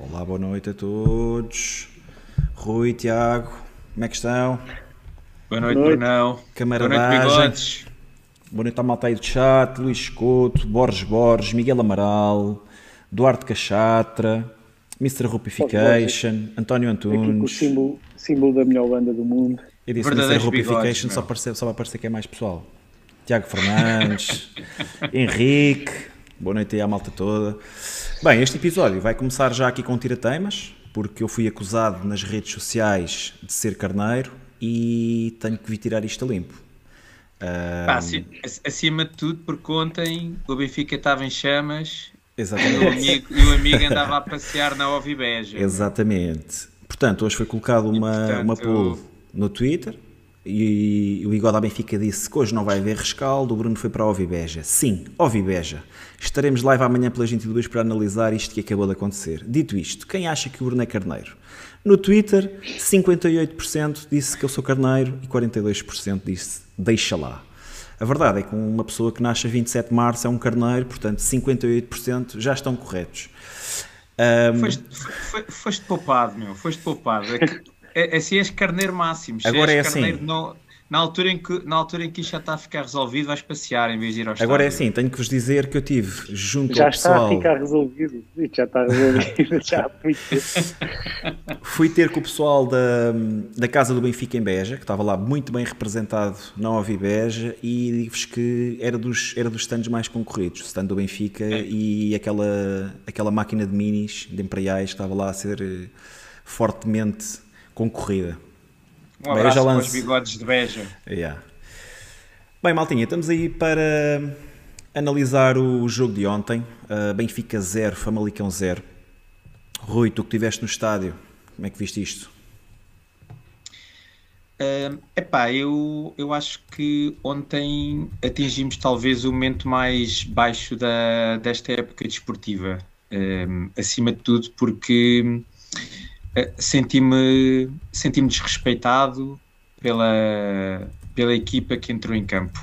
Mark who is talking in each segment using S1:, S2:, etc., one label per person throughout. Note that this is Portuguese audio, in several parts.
S1: Olá, boa noite a todos. Rui, Tiago, como é que estão?
S2: Boa noite, Brunão.
S1: Camaradagem. Boa noite, Boa noite à malta aí do chat, Luís Escoto, Borges Borges, Miguel Amaral, Duarte Cachatra, Mr. Rupification, António Antunes.
S3: o símbolo, símbolo da melhor banda do mundo.
S1: Eu disse Mr. Rupification só, só vai parecer que é mais pessoal. Tiago Fernandes, Henrique, boa noite aí à malta toda. Bem, este episódio vai começar já aqui com tirateimas, porque eu fui acusado nas redes sociais de ser carneiro e tenho que vir tirar isto a limpo.
S2: Um... acima de tudo, porque ontem o Benfica estava em chamas
S1: Exatamente.
S2: E, o amigo, e o amigo andava a passear na Ovibeja.
S1: Exatamente. Portanto, hoje foi colocado uma, portanto, uma poll no Twitter e o Igor da Benfica disse que hoje não vai haver rescaldo, o Bruno foi para a Ovibeja. Sim, Ovibeja. Estaremos live amanhã pelas 22 para analisar isto que acabou de acontecer. Dito isto, quem acha que o Bruno é carneiro? No Twitter, 58% disse que eu sou carneiro e 42% disse deixa lá. A verdade é que uma pessoa que nasce a 27 de março é um carneiro, portanto 58% já estão corretos.
S2: Um... Foste, foste poupado, meu, foste poupado. É que é, é, assim és carneiro máximo.
S1: Agora é assim.
S2: No, na, altura em que, na altura em que isto já está a ficar resolvido, vais passear em vez de ir ao estádio.
S1: Agora é assim, tenho que vos dizer que eu tive junto
S3: já
S1: ao pessoal...
S3: Já está a ficar resolvido. Já está resolvido. já fui ter.
S1: fui ter com o pessoal da, da Casa do Benfica em Beja, que estava lá muito bem representado na Ovi Beja, e digo-vos que era dos, era dos stands mais concorridos, o stand do Benfica é. e aquela, aquela máquina de minis, de imperiais, que estava lá a ser eh, fortemente concorrida.
S2: Um abraço Bem, bigodes de Beja.
S1: Yeah. Bem, Maltinha, estamos aí para analisar o jogo de ontem. Uh, Benfica 0, Famalicão 0. Rui, tu que estiveste no estádio, como é que viste isto?
S2: Uh, epá, eu, eu acho que ontem atingimos talvez o momento mais baixo da, desta época desportiva. Uh, acima de tudo porque senti-me senti desrespeitado pela, pela equipa que entrou em campo.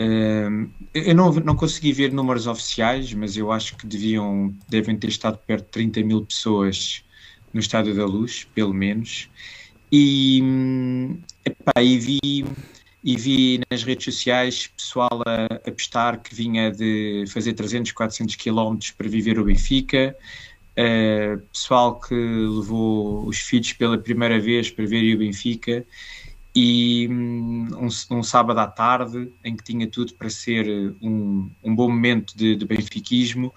S2: Uh, eu não, não consegui ver números oficiais, mas eu acho que deviam, devem ter estado perto de 30 mil pessoas no Estádio da Luz, pelo menos. E, epá, e, vi, e vi nas redes sociais pessoal a, a postar que vinha de fazer 300, 400 quilómetros para viver o Benfica, Uh, pessoal que levou os filhos pela primeira vez para ver o Benfica e hum, um, um, sábado à tarde em que tinha tudo para ser um, um bom momento de, de benfiquismo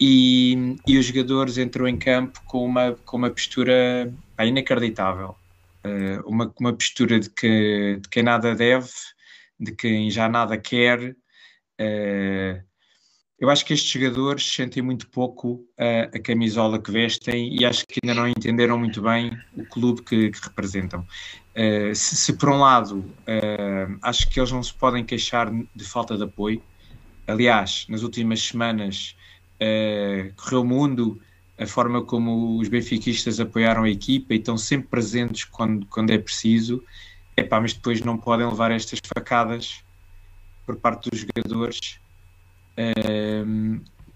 S2: e, e, os jogadores entrou em campo com uma, com uma postura pá, inacreditável. Uh, uma, uma postura de, que, de quem nada deve de quem já nada quer. Uh, eu acho que estes jogadores sentem muito pouco a, a, camisola que vestem e acho que ainda não entenderam muito bem o clube que, que representam. Uh, se, se, por um lado uh, acho que eles não se podem queixar de falta de apoio, aliás, nas últimas semanas uh, correu o mundo a forma como os benfiquistas apoiaram a equipa e estão sempre presentes quando, quando é preciso, epá, mas depois não podem levar estas facadas por parte dos jogadores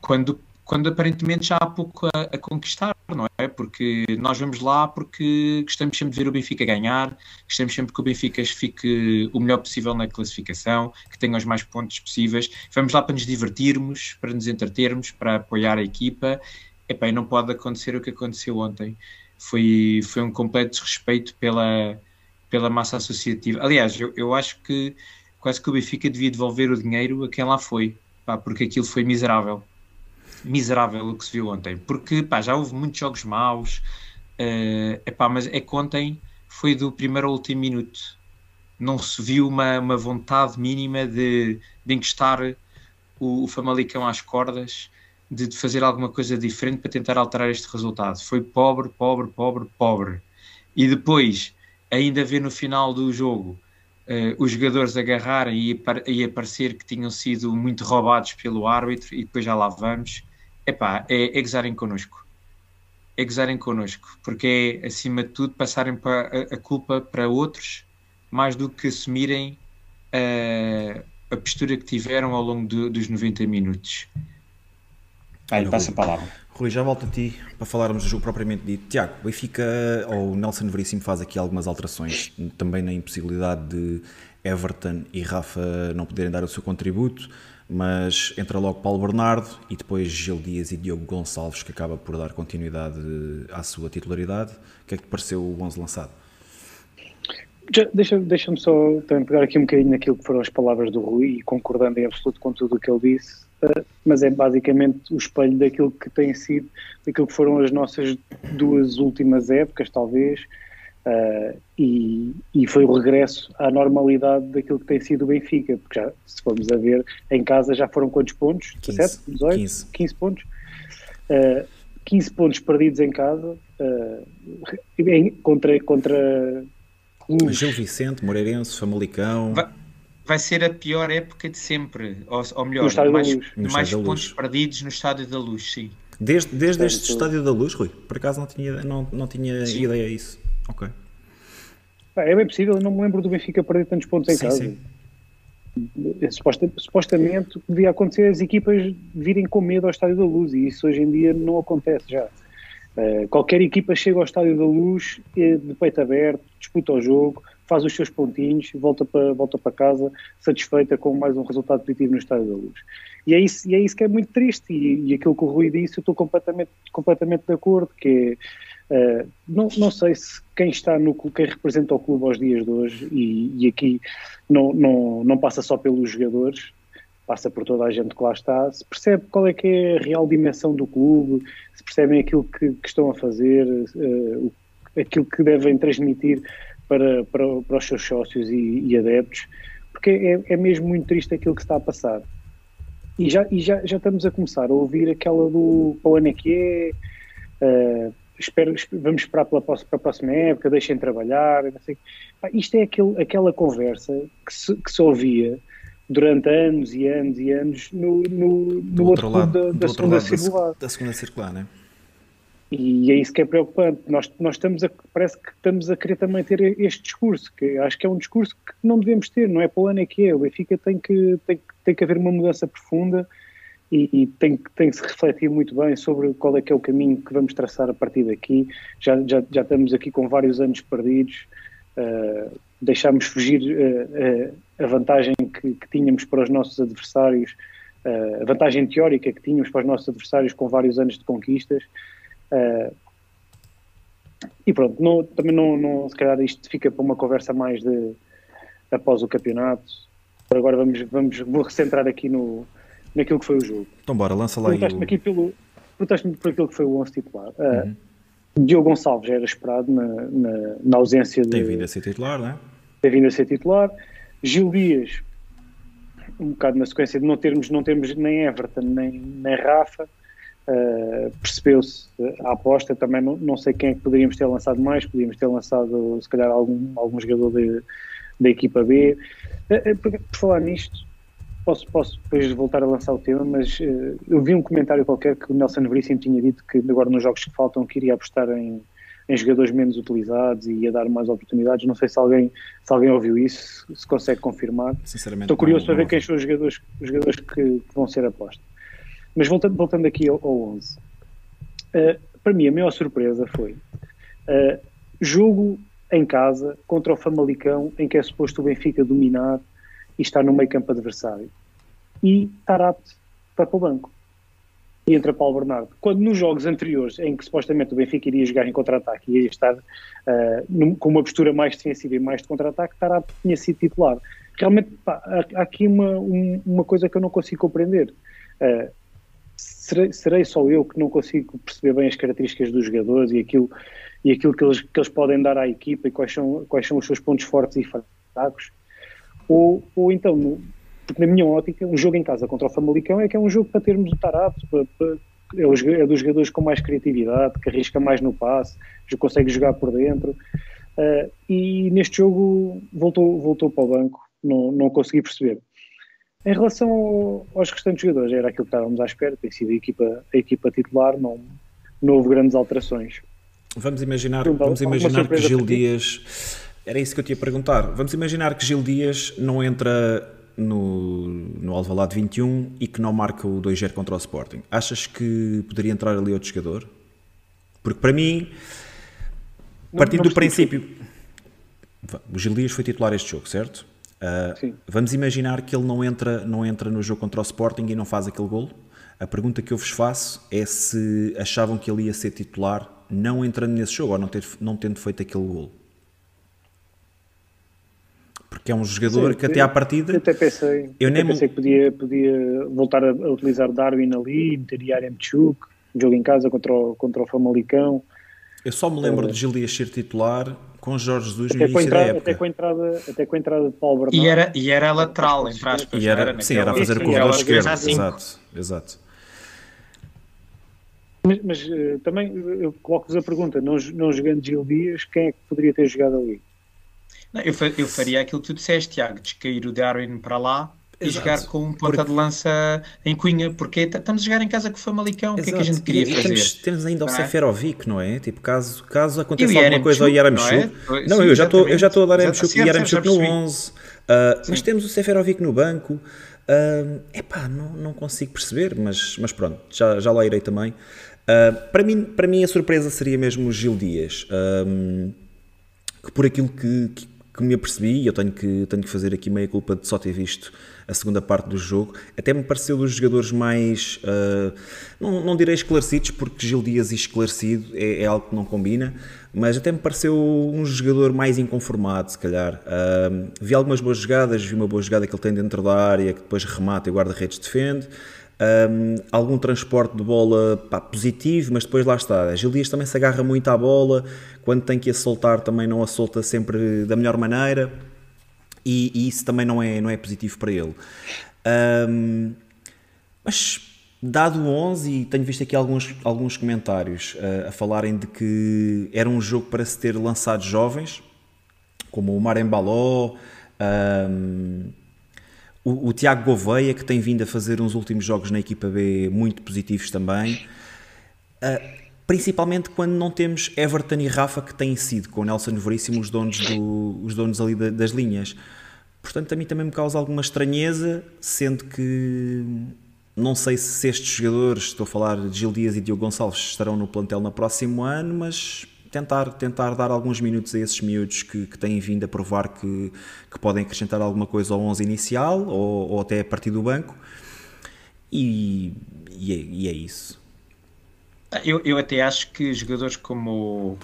S2: quando, quando aparentemente já há pouco a, a, conquistar, não é? Porque nós vamos lá porque gostamos sempre de ver o Benfica ganhar, gostamos sempre que o Benfica fique o melhor possível na classificação, que tenha os mais pontos possíveis. Vamos lá para nos divertirmos, para nos entretermos, para apoiar a equipa. Epá, e não pode acontecer o que aconteceu ontem. Foi, foi um completo desrespeito pela, pela massa associativa. Aliás, eu, eu acho que quase que o Benfica devia devolver o dinheiro a quem lá foi pá, porque aquilo foi miserável. Miserável o que se viu ontem, porque pá, já houve muitos jogos maus, uh, epá, mas é que ontem foi do primeiro ao último minuto. Não se viu uma, uma vontade mínima de, de encostar o, o Famalicão às cordas, de, de fazer alguma coisa diferente para tentar alterar este resultado. Foi pobre, pobre, pobre, pobre. E depois, ainda ver no final do jogo uh, os jogadores agarrarem e, e aparecer que tinham sido muito roubados pelo árbitro e depois já lá vamos, epá, é, é gozarem connosco. É gozarem connosco, porque é, acima de tudo, passarem a, a culpa para outros mais do que assumirem uh, a postura que tiveram ao longo do, dos 90 minutos.
S1: Aí, passa a palavra. Rui, já volto a ti para falarmos do jogo propriamente dito. Tiago, Benfica ou Nelson Veríssimo faz aqui algumas alterações, também na impossibilidade de Everton e Rafa não poderem dar o seu contributo, mas entra logo Paulo Bernardo e depois Gil Dias e Diogo Gonçalves, que acaba por dar continuidade à sua titularidade. O que é que te pareceu o 11 lançado?
S3: Deixa-me deixa só também pegar aqui um bocadinho naquilo que foram as palavras do Rui e concordando em absoluto com tudo o que ele disse, mas é basicamente o espelho daquilo que tem sido, daquilo que foram as nossas duas últimas épocas, talvez, uh, e, e, foi o regresso à normalidade daquilo que tem sido o Benfica, porque já, se formos a ver, em casa já foram quantos pontos?
S1: 15, 17,
S3: 18? 15, 15 pontos. Uh, 15 pontos perdidos em casa em, contra, contra.
S1: Gil Vicente, Moreirense, Famalicão.
S2: Vai, vai, ser a pior época de sempre, ou, ou melhor, no mais, no mais pontos perdidos no Estádio da Luz, sim.
S1: Desde, desde este Estádio da Luz, Rui? Por acaso não tinha, não, não tinha ideia disso. Ok.
S3: É bem possível, eu não me lembro do Benfica perder tantos pontos em sim, casa. Sim. supostamente devia acontecer as equipas virem com medo ao Estádio da Luz e isso hoje em dia não acontece já. Uh, qualquer equipa chega ao Estádio da Luz de peito aberto, disputa o jogo, faz os seus pontinhos, volta para, volta para casa satisfeita com mais um resultado positivo no Estádio da Luz. E é isso, e é isso que é muito triste, e, e aquilo que o Rui disse, eu estou completamente, completamente de acordo, que é, uh, não, não sei se quem está no quem representa o clube aos dias de hoje, e, e aqui não, não, não passa só pelos jogadores, passa por toda a gente que lá está, se percebe qual é que é a real dimensão do clube, se percebem aquilo que, que estão a fazer, uh, aquilo que devem transmitir para, para, para os seus sócios e, e adeptos, porque é, é, mesmo muito triste aquilo que está a passar. E já, e já, já estamos a começar a ouvir aquela do para o ano é que é, uh, espero, vamos esperar pela, para a próxima época, deixem trabalhar, sei. Isto é aquele, aquela conversa que se, que se ouvia durante anos e anos e anos no, no, no outro, outro lado da, da segunda lado circular.
S1: Da, segunda circular, né?
S3: E é isso que é preocupante. Nós, nós estamos a, parece que estamos a querer também ter este discurso, que acho que é um discurso que não devemos ter, não é para o ano é que é. O Benfica tem que, tem, tem que haver uma mudança profunda e, e, tem, tem que se refletir muito bem sobre qual é que é o caminho que vamos traçar a partir daqui. Já, já, já estamos aqui com vários anos perdidos. Uh, deixámos fugir uh, uh, a vantagem que, que, tínhamos para os nossos adversários, a vantagem teórica que tínhamos para os nossos adversários com vários anos de conquistas. E pronto, não, também não, não, se calhar isto fica para uma conversa mais de após o campeonato. Agora vamos, vamos vou recentrar aqui no, naquilo que foi o jogo.
S1: Então bora, lança lá aí
S3: o... aqui pelo, por aquilo que foi o 11 titular. Uhum. Diogo Gonçalves já era esperado na, na, na ausência de...
S1: Tem vindo a ser titular, não é?
S3: Tem vindo a ser titular. Gil Dias, um bocado na sequência de não termos, não termos nem Everton nem, nem Rafa, uh, percebeu-se a aposta. Também não, não sei quem é que poderíamos ter lançado mais, podíamos ter lançado se calhar algum, algum jogador da equipa B. Uh, por, por falar nisto, posso, posso depois voltar a lançar o tema, mas uh, eu vi um comentário qualquer que o Nelson Veríssimo tinha dito que agora nos jogos que faltam queria apostar em, em jogadores menos utilizados e ia dar mais oportunidades. Não sei se alguém, se alguém ouviu isso, se consegue confirmar.
S1: Sinceramente,
S3: Estou curioso para ver quem são os jogadores, os jogadores que, que vão ser apostos. Mas voltando, voltando aqui ao, ao 11, uh, eh, para mim a maior surpresa foi uh, jogo em casa contra o Famalicão, em que é suposto o Benfica dominar e estar no meio campo adversário. E apto para o banco e entra Paulo Bernardo. Quando nos jogos anteriores, em que supostamente o Benfica iria jogar em contra-ataque e iria estar uh, num, com uma postura mais defensiva e mais de contra-ataque, Tarap tinha sido titular. Realmente, pá, há, aqui uma, um, uma coisa que eu não consigo compreender. Uh, serei, serei, só eu que não consigo perceber bem as características dos jogadores e aquilo, e aquilo que, eles, que eles podem dar à equipa e quais são, quais são os seus pontos fortes e fracos? Ou, ou então, no, porque, na minha ótica, um jogo em casa contra o Famalicão é que é um jogo para termos o Tarato, é, é dos jogadores com mais criatividade, que arrisca mais no passe, consegue jogar por dentro. Uh, e neste jogo voltou, voltou para o banco, não, não consegui perceber. Em relação aos restantes jogadores, era aquilo que estávamos à espera, tem sido a equipa, a equipa titular, não, não houve grandes alterações.
S1: Vamos imaginar, vamos imaginar que Gil Dias. Era isso que eu te ia perguntar. Vamos imaginar que Gil Dias não entra no, no Alvalade 21 e que não marca o 2-0 contra o Sporting. Achas que poderia entrar ali outro jogador? Porque para mim, partindo do princípio... O Gil Dias foi titular este jogo, certo? Uh, vamos imaginar que ele não entra, não entra no jogo contra o Sporting e não faz aquele golo. A pergunta que eu vos faço é se achavam que ele ia ser titular não entrando nesse jogo ou não, ter, não tendo feito aquele golo. Porque é um jogador Sim, que até à partida.
S3: Eu até pensei, eu nem pensei que podia, podia voltar a, utilizar Darwin ali, meter Yaremchuk, jogo em casa contra o, contra o Famalicão.
S1: Eu só me lembro é. de Gil Dias ser titular com Jorge Jesus no início
S3: entrada,
S1: da época.
S3: Até com a entrada, até com a entrada de Paulo Bernardo.
S2: E era, e era lateral, entre aspas.
S1: E era, era sim, era a fazer o corredor esquerdo. Exato, exato.
S3: Mas, mas uh, também eu coloco-vos a pergunta: não, não jogando Gil Dias, quem é que poderia ter jogado ali?
S2: Não, eu, eu faria aquilo que tu disseste, Tiago, descair o Darwin para lá Exato. e jogar com um ponta porque... de lança em Cunha, porque estamos a jogar em casa com o Famalicão, Exato. o que é que a gente queria e, fazer?
S1: Temos, temos ainda o é? Seferovic, não é? Tipo, caso, caso aconteça alguma coisa ao Yaramchuk, não, é? não Sim, eu, já estou, eu já estou a dar Yaramchuk, Yaramchuk no 11, uh, mas temos o Seferovic no banco, uh, epá, não, não consigo perceber, mas, mas pronto, já, já lá irei também. Uh, para, mim, para mim a surpresa seria mesmo o Gil Dias, um, que por aquilo que, que, que me apercebi, e eu tenho que, tenho que fazer aqui meia culpa de só ter visto a segunda parte do jogo, até me pareceu dos jogadores mais, uh, não, não direi esclarecidos, porque Gil Dias esclarecido é, é, algo que não combina, mas até me pareceu um jogador mais inconformado, se calhar. Uh, vi algumas boas jogadas, vi uma boa jogada que ele tem dentro da área, que depois remata e o guarda-redes defende. Um, algum transporte de bola pá, positivo, mas depois lá está. A Gil Dias também se agarra muito à bola, quando tem que a soltar também não a solta sempre da melhor maneira e, e isso também não é, não é positivo para ele. Um, mas dado o 11, e tenho visto aqui alguns, alguns comentários uh, a falarem de que era um jogo para se ter lançado jovens, como o Marembaló, um, o, o, Tiago Gouveia, que tem vindo a fazer uns últimos jogos na equipa B muito positivos também. Uh, principalmente quando não temos Everton e Rafa, que têm sido, com o Nelson Veríssimo, os donos, do, os donos ali das linhas. Portanto, a mim também me causa alguma estranheza, sendo que não sei se estes jogadores, estou a falar de Gil Dias e Diogo Gonçalves, estarão no plantel no próximo ano, mas tentar, tentar dar alguns minutos a esses miúdos que, que têm vindo a provar que, que podem acrescentar alguma coisa ao 11 inicial ou, ou até a partir do banco. E, e, é, e é isso.
S2: Eu, eu até acho que jogadores como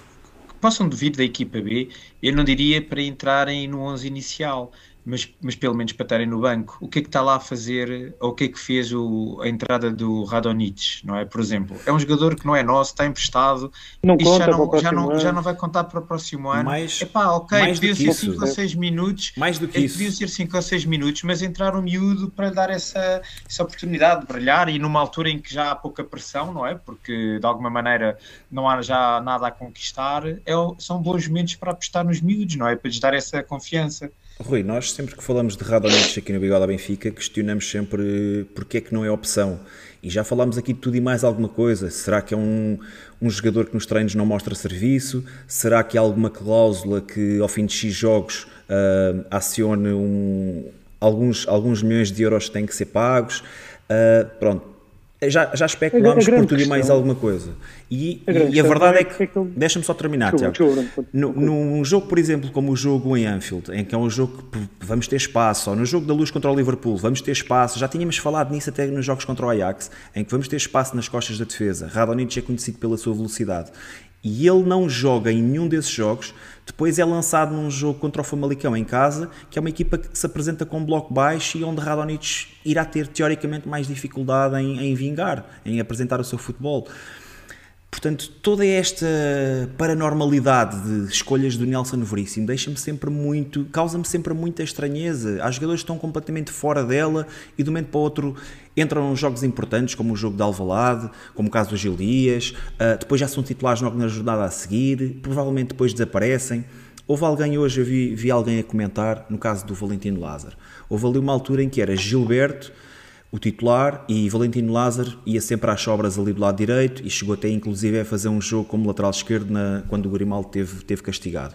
S2: possam vir da equipa B, eu não diria para entrarem no 11 inicial, mas, mas pelo menos para estarem no banco. O que é que está lá a fazer, ou o que é que fez o, a entrada do Radonich, não é? Por exemplo, é um jogador que não é nosso, está emprestado,
S3: não conta
S2: já,
S3: não,
S2: já, não, já não vai contar para o próximo ano. Mais, Epá, ok, mais podiam ser 5 ou 6 minutos,
S1: mais do que é, isso.
S2: podiam ser 5 ou 6 minutos, mas entrar um miúdo para dar essa, essa oportunidade de brilhar e numa altura em que já há pouca pressão, não é? Porque de alguma maneira não há já nada a conquistar, é, são bons momentos para apostar nos miúdos, não é? Para lhes dar essa confiança.
S1: Rui, nós sempre que falamos de Radonjic aqui no Bigode Benfica, questionamos sempre porque é que não é opção. E já falámos aqui de tudo e mais alguma coisa. Será que é um, um jogador que nos treinos não mostra serviço? Será que há alguma cláusula que ao fim de X jogos uh, acione um, alguns, alguns milhões de euros que têm que ser pagos? Uh, pronto, já, já especulámos por tudo e mais alguma coisa. E a, e a verdade é, é que. É que Deixa-me só terminar, Tiago. No, num jogo, por exemplo, como o jogo em Anfield, em que é um jogo que vamos ter espaço, ou no jogo da luz contra o Liverpool, vamos ter espaço. Já tínhamos falado nisso até nos jogos contra o Ajax, em que vamos ter espaço nas costas da defesa. Radonjic é conhecido pela sua velocidade. E ele não joga em nenhum desses jogos depois é lançado num jogo contra o Famalicão em casa, que é uma equipa que se apresenta com bloco baixo e onde Radonjic irá ter teoricamente mais dificuldade em, em vingar, em apresentar o seu futebol. Portanto, toda esta paranormalidade de escolhas do Nelson Veríssimo deixa-me sempre muito, causa-me sempre muita estranheza. Há jogadores que estão completamente fora dela e de um momento para o outro entram nos jogos importantes, como o jogo de Alvalade, como o caso do Gil Dias, uh, depois já são titulares na jornada a seguir, provavelmente depois desaparecem. Houve alguém hoje, eu vi, vi alguém a comentar, no caso do Valentino Lázaro, houve ali uma altura em que era Gilberto, o titular, e Valentino Lázaro ia sempre às sobras ali do lado direito e chegou até inclusive a fazer um jogo como lateral esquerdo na, quando o Grimaldo teve, teve castigado.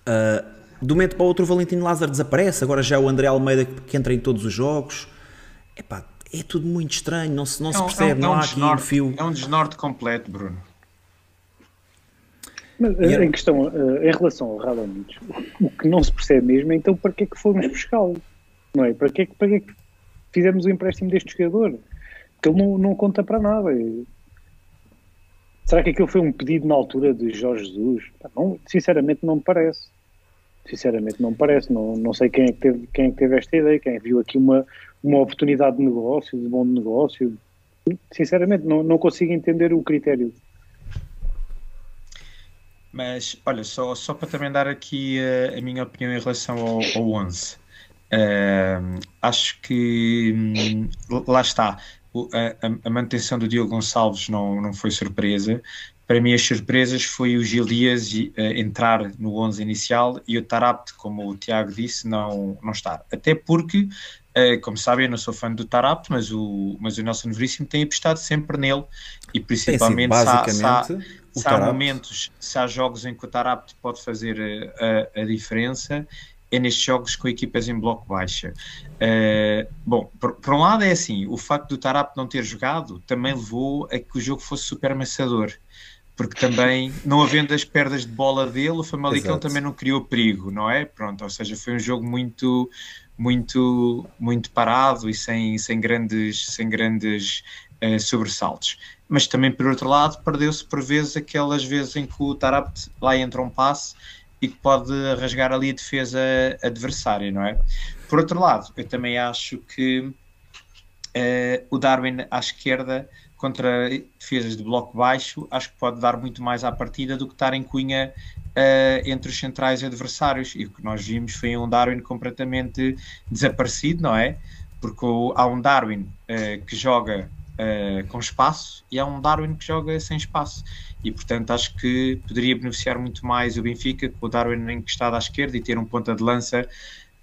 S1: Uh, De um momento para o outro o Valentino Lázaro desaparece, agora já é o André Almeida que entra em todos os jogos. Epá, é tudo muito estranho, não se, não é um, se percebe, é um, não há aqui um fio.
S2: É um desnorte completo, Bruno.
S3: Mas, em questão, eh, em relação ao Radonjic, o que não se percebe mesmo é então para que é que fomos buscá-lo? Não é? Para que é que, para que, é que fizemos o empréstimo deste jogador? Que ele não, não conta para nada. Será que aquilo foi um pedido na altura de Jorge Jesus? Não, sinceramente não me parece. Sinceramente não me parece. Não, não sei quem é, que teve, quem é que teve esta ideia, quem viu aqui uma, uma oportunidade de negócio, de bom negócio. Sinceramente não, não consigo entender o critério.
S2: Mas, olha, só, só para também dar aqui a, a minha opinião em relação ao, ao 11. Uh, acho que hum, lá está a, a, manutenção do Diogo Gonçalves não, não foi surpresa. Para mim, as surpresas foi o Gil Dias uh, entrar no 11 inicial e o Tarapte, como o Tiago disse, não, não estar. Até porque, uh, como sabem, eu não sou fã do Tarapte, mas o, mas o Nelson Veríssimo tem apostado sempre nele e principalmente sim, basicamente, se, há, se, se há momentos, se há jogos em que o Tarapte pode fazer a, a, a diferença, é nestes jogos com equipas em bloco baixa. Uh, bom, por, por, um lado é assim, o facto do Tarap não ter jogado também levou a que o jogo fosse super amassador, porque também, não havendo as perdas de bola dele, o Famalicão Exato. também não criou perigo, não é? Pronto, ou seja, foi um jogo muito muito muito parado e sem, sem grandes, sem grandes uh, sobressaltos. Mas também, por outro lado, perdeu-se por vezes aquelas vezes em que o Tarap lá entra um passe e que pode rasgar ali a defesa adversária, não é? Por outro lado, eu também acho que uh, o Darwin à esquerda contra defesas de bloco baixo, acho que pode dar muito mais à partida do que estar em cunha uh, entre os centrais adversários. E o que nós vimos foi um Darwin completamente desaparecido, não é? Porque há um Darwin uh, que joga uh, com espaço e há um Darwin que joga sem espaço e portanto acho que poderia beneficiar muito mais o Benfica com o Darwin encostado à esquerda e ter um ponta de lança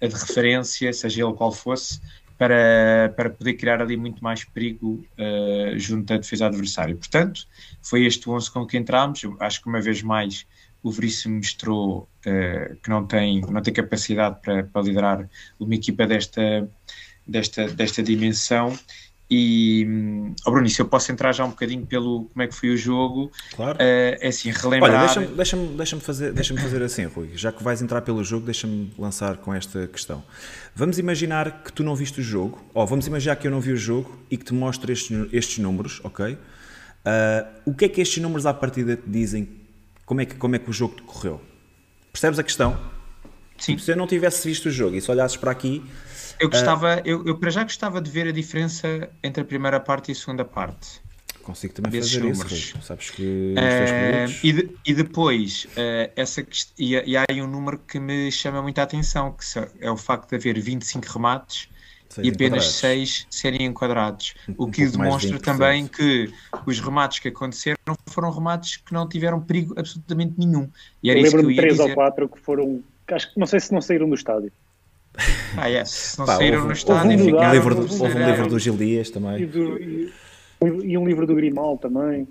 S2: de referência, seja ele qual fosse, para, para poder criar ali muito mais perigo uh, junto à defesa adversária. Portanto, foi este 11 com que entramos. Acho que uma vez mais o Veríssimo mostrou uh, que não tem, não tem capacidade para, para liderar uma equipa desta, desta, desta dimensão e, oh Bruno, se eu posso entrar já um bocadinho pelo como é que foi o jogo,
S1: claro.
S2: Uh, é assim, relembrar.
S1: Olha, deixa-me deixa deixa fazer, deixa fazer assim, Rui, já que vais entrar pelo jogo, deixa-me lançar com esta questão. Vamos imaginar que tu não viste o jogo, ou vamos imaginar que eu não vi o jogo e que te mostro estes, estes números, ok? Uh, o que é que estes números à partida te dizem? Como é que, como é que o jogo te correu? Percebes a questão?
S2: Sim.
S1: Se eu não tivesse visto o jogo e se olhasses para aqui,
S2: eu gostava, uh, eu, eu para já gostava de ver a diferença entre a primeira parte e a segunda parte.
S1: Consigo também fazer números. isso, Rui. Sabes que
S2: uh, e, de, e, depois, uh, essa, e, e há aí um número que me chama muita atenção, que é o facto de haver 25 remates e apenas 6 serem enquadrados. Um, o que um demonstra de também que os remates que aconteceram foram remates que não tiveram perigo absolutamente nenhum.
S3: E era eu lembro-me de 3 ou 4 que foram, acho que não sei se não saíram do estádio.
S2: Ah, yes. não Pá, saíram houve, no estádio. Houve um,
S1: livro do, houve um livro do Gil Dias também.
S3: E, do, e, e, um livro do Grimal também.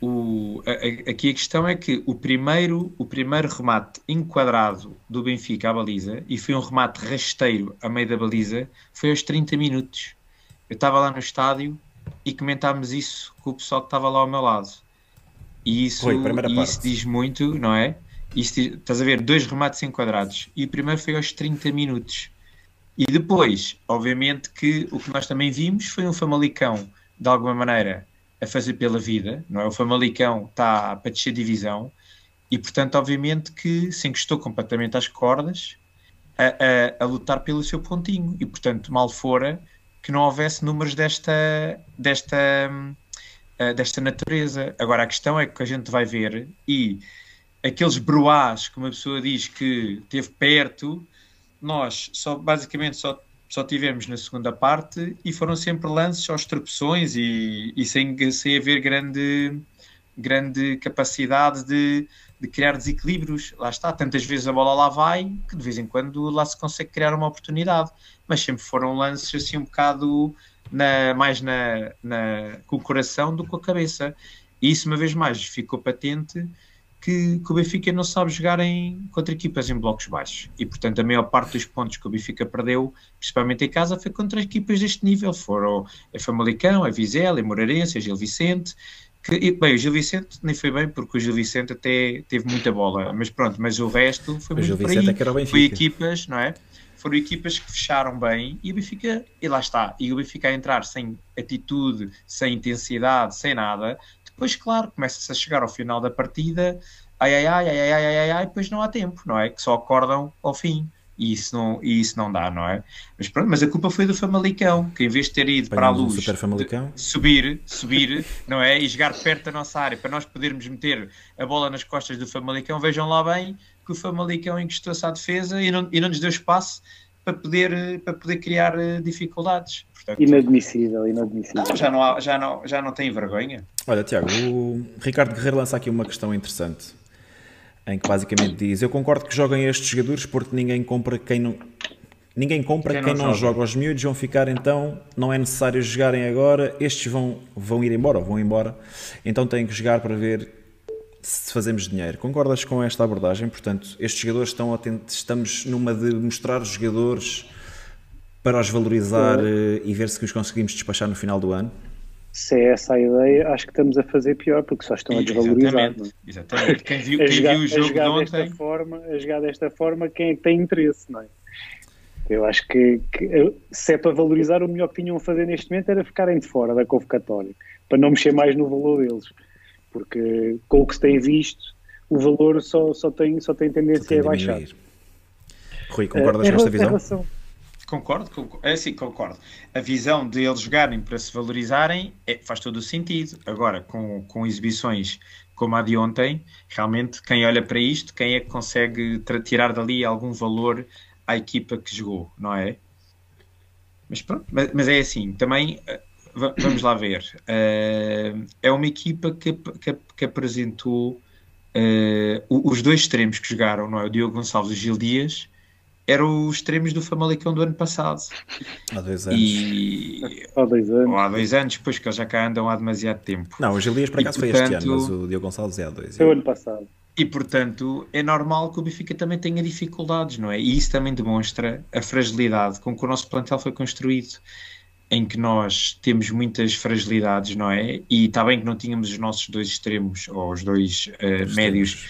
S2: O, a, aqui a questão é que o primeiro, o primeiro remate enquadrado do Benfica à baliza, e foi um remate rasteiro a meio da baliza, foi aos 30 minutos. Eu estava lá no estádio e comentámos isso com o pessoal que estava lá ao meu lado. E isso, e isso diz muito, não é? Isto, estás a ver, dois remates enquadrados. E o primeiro foi aos 30 minutos. E depois, obviamente, que o que nós também vimos foi um Famalicão, de alguma maneira, a fazer pela vida, não é? O Famalicão está para descer divisão e, portanto, obviamente que se encostou completamente às cordas a, a, a, lutar pelo seu pontinho. E, portanto, mal fora que não houvesse números desta, desta, uh, desta natureza. Agora, a questão é que a gente vai ver e aqueles broás que uma pessoa diz que teve perto, nós só basicamente só, só tivemos na segunda parte e foram sempre lances aos tropeções e, e sem, sem haver grande, grande capacidade de, de criar desequilíbrios. Lá está, tantas vezes a bola lá vai que de vez em quando lá se consegue criar uma oportunidade, mas sempre foram lances assim um bocado na, mais na, na, com o coração do que com a cabeça. E isso, uma vez mais, ficou patente que, que, o Benfica não sabe jogar em, contra equipas em blocos baixos. E, portanto, a maior parte dos pontos que o Benfica perdeu, principalmente em casa, foi contra equipas deste nível. Foram a Famalicão, a Vizela, a Moreirense, a Gil Vicente. Que, bem, o Gil Vicente nem foi bem, porque o Gil Vicente até teve muita bola. Mas pronto, mas o resto foi o muito Gil por aí. É foi equipas, não é? Foram equipas que fecharam bem e o Benfica, e lá está, e o Benfica a entrar sem atitude, sem intensidade, sem nada, depois, claro, começa-se a chegar ao final da partida, ai ai ai, ai ai ai, ai, ai, depois não há tempo, não é? Que só acordam ao fim. E isso não, e isso não dá, não é? Mas pronto, mas a culpa foi do Famalicão, que em vez de ter ido para a luz, subir, subir, não é? E jogar perto da nossa área, para nós podermos meter a bola nas costas do Famalicão, vejam lá bem que o Famalicão encostou-se à defesa e não, e não nos deu espaço para poder, para poder criar eh, dificuldades.
S3: Portanto, inadmissível, inadmissível.
S2: Não, já, não há, já, não, já não tem vergonha.
S1: Olha, Tiago, o Ricardo Guerreiro lança aqui uma questão interessante, em que basicamente diz: Eu concordo que joguem estes jogadores porque ninguém compra quem não. Ninguém compra quem, quem não, não joga. joga. Os miúdos vão ficar então, não é necessário jogarem agora, estes vão, vão ir embora, vão embora, então têm que jogar para ver se fazemos dinheiro. Concordas com esta abordagem? Portanto, estes jogadores estão atentos, estamos numa de mostrar os jogadores para os valorizar é. e ver se os conseguimos despachar no final do ano?
S3: Se é essa a ideia, acho que estamos a fazer pior, porque só estão a desvalorizar.
S2: Exatamente. É? Exatamente. Quem viu, quem jogar, viu o jogo de ontem...
S3: Desta forma, a jogar desta forma, quem é que tem interesse, não é? Eu acho que, que, se é para valorizar, o melhor que tinham a fazer neste momento era ficarem de fora da convocatória, para não mexer mais no valor deles. Porque com o que se tem visto, o valor só, só, tem, só tem tendência só tem a baixar.
S1: Rui, concordas uh, com esta visão? Relação,
S2: Concordo, concordo, é assim, concordo. A visão de eles jogarem para se valorizarem é, faz todo o sentido. Agora, com, com exibições como a de ontem, realmente quem olha para isto, quem é que consegue tirar dali algum valor à equipa que jogou, não é? Mas pronto, mas, mas é assim, também eh, vamos lá ver. Uh, é uma equipa que, que, que apresentou uh, os dois extremos que jogaram, não é? O Diogo Gonçalves e o Gil Dias eram os extremos do Famalicão do ano passado.
S1: Há dois anos.
S3: E... Há dois anos.
S2: Ou há dois anos, pois que eles já cá andam há demasiado tempo.
S1: Não, o Gilias por acaso e, portanto, foi este ano, mas o Diogo Gonçalves é há dois.
S3: Foi o ano passado.
S2: E portanto é normal que o Benfica também tenha dificuldades, não é? E isso também demonstra a fragilidade com que o nosso plantel foi construído. Em que nós temos muitas fragilidades, não é? E está bem que não tínhamos os nossos dois extremos, ou os dois uh, médios,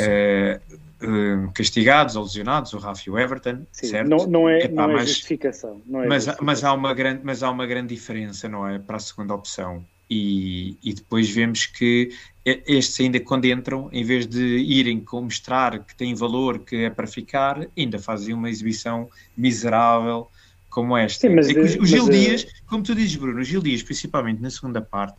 S2: uh, uh, castigados ou lesionados, o Rafa e o Everton, Sim, certo?
S3: Não, não é, Epá, não é mas, justificação. Não é
S2: mas,
S3: justificação.
S2: mas, há uma grande, mas há uma grande diferença, não é? Para a segunda opção. E, e depois vemos que estes ainda quando entram, em vez de irem com mostrar que tem valor, que é para ficar, ainda fazem uma exibição miserável como esta. Sim, mas, é que o, Gil mas, eh, Dias, como tu dizes, Bruno, o Gil Dias, principalmente na segunda parte,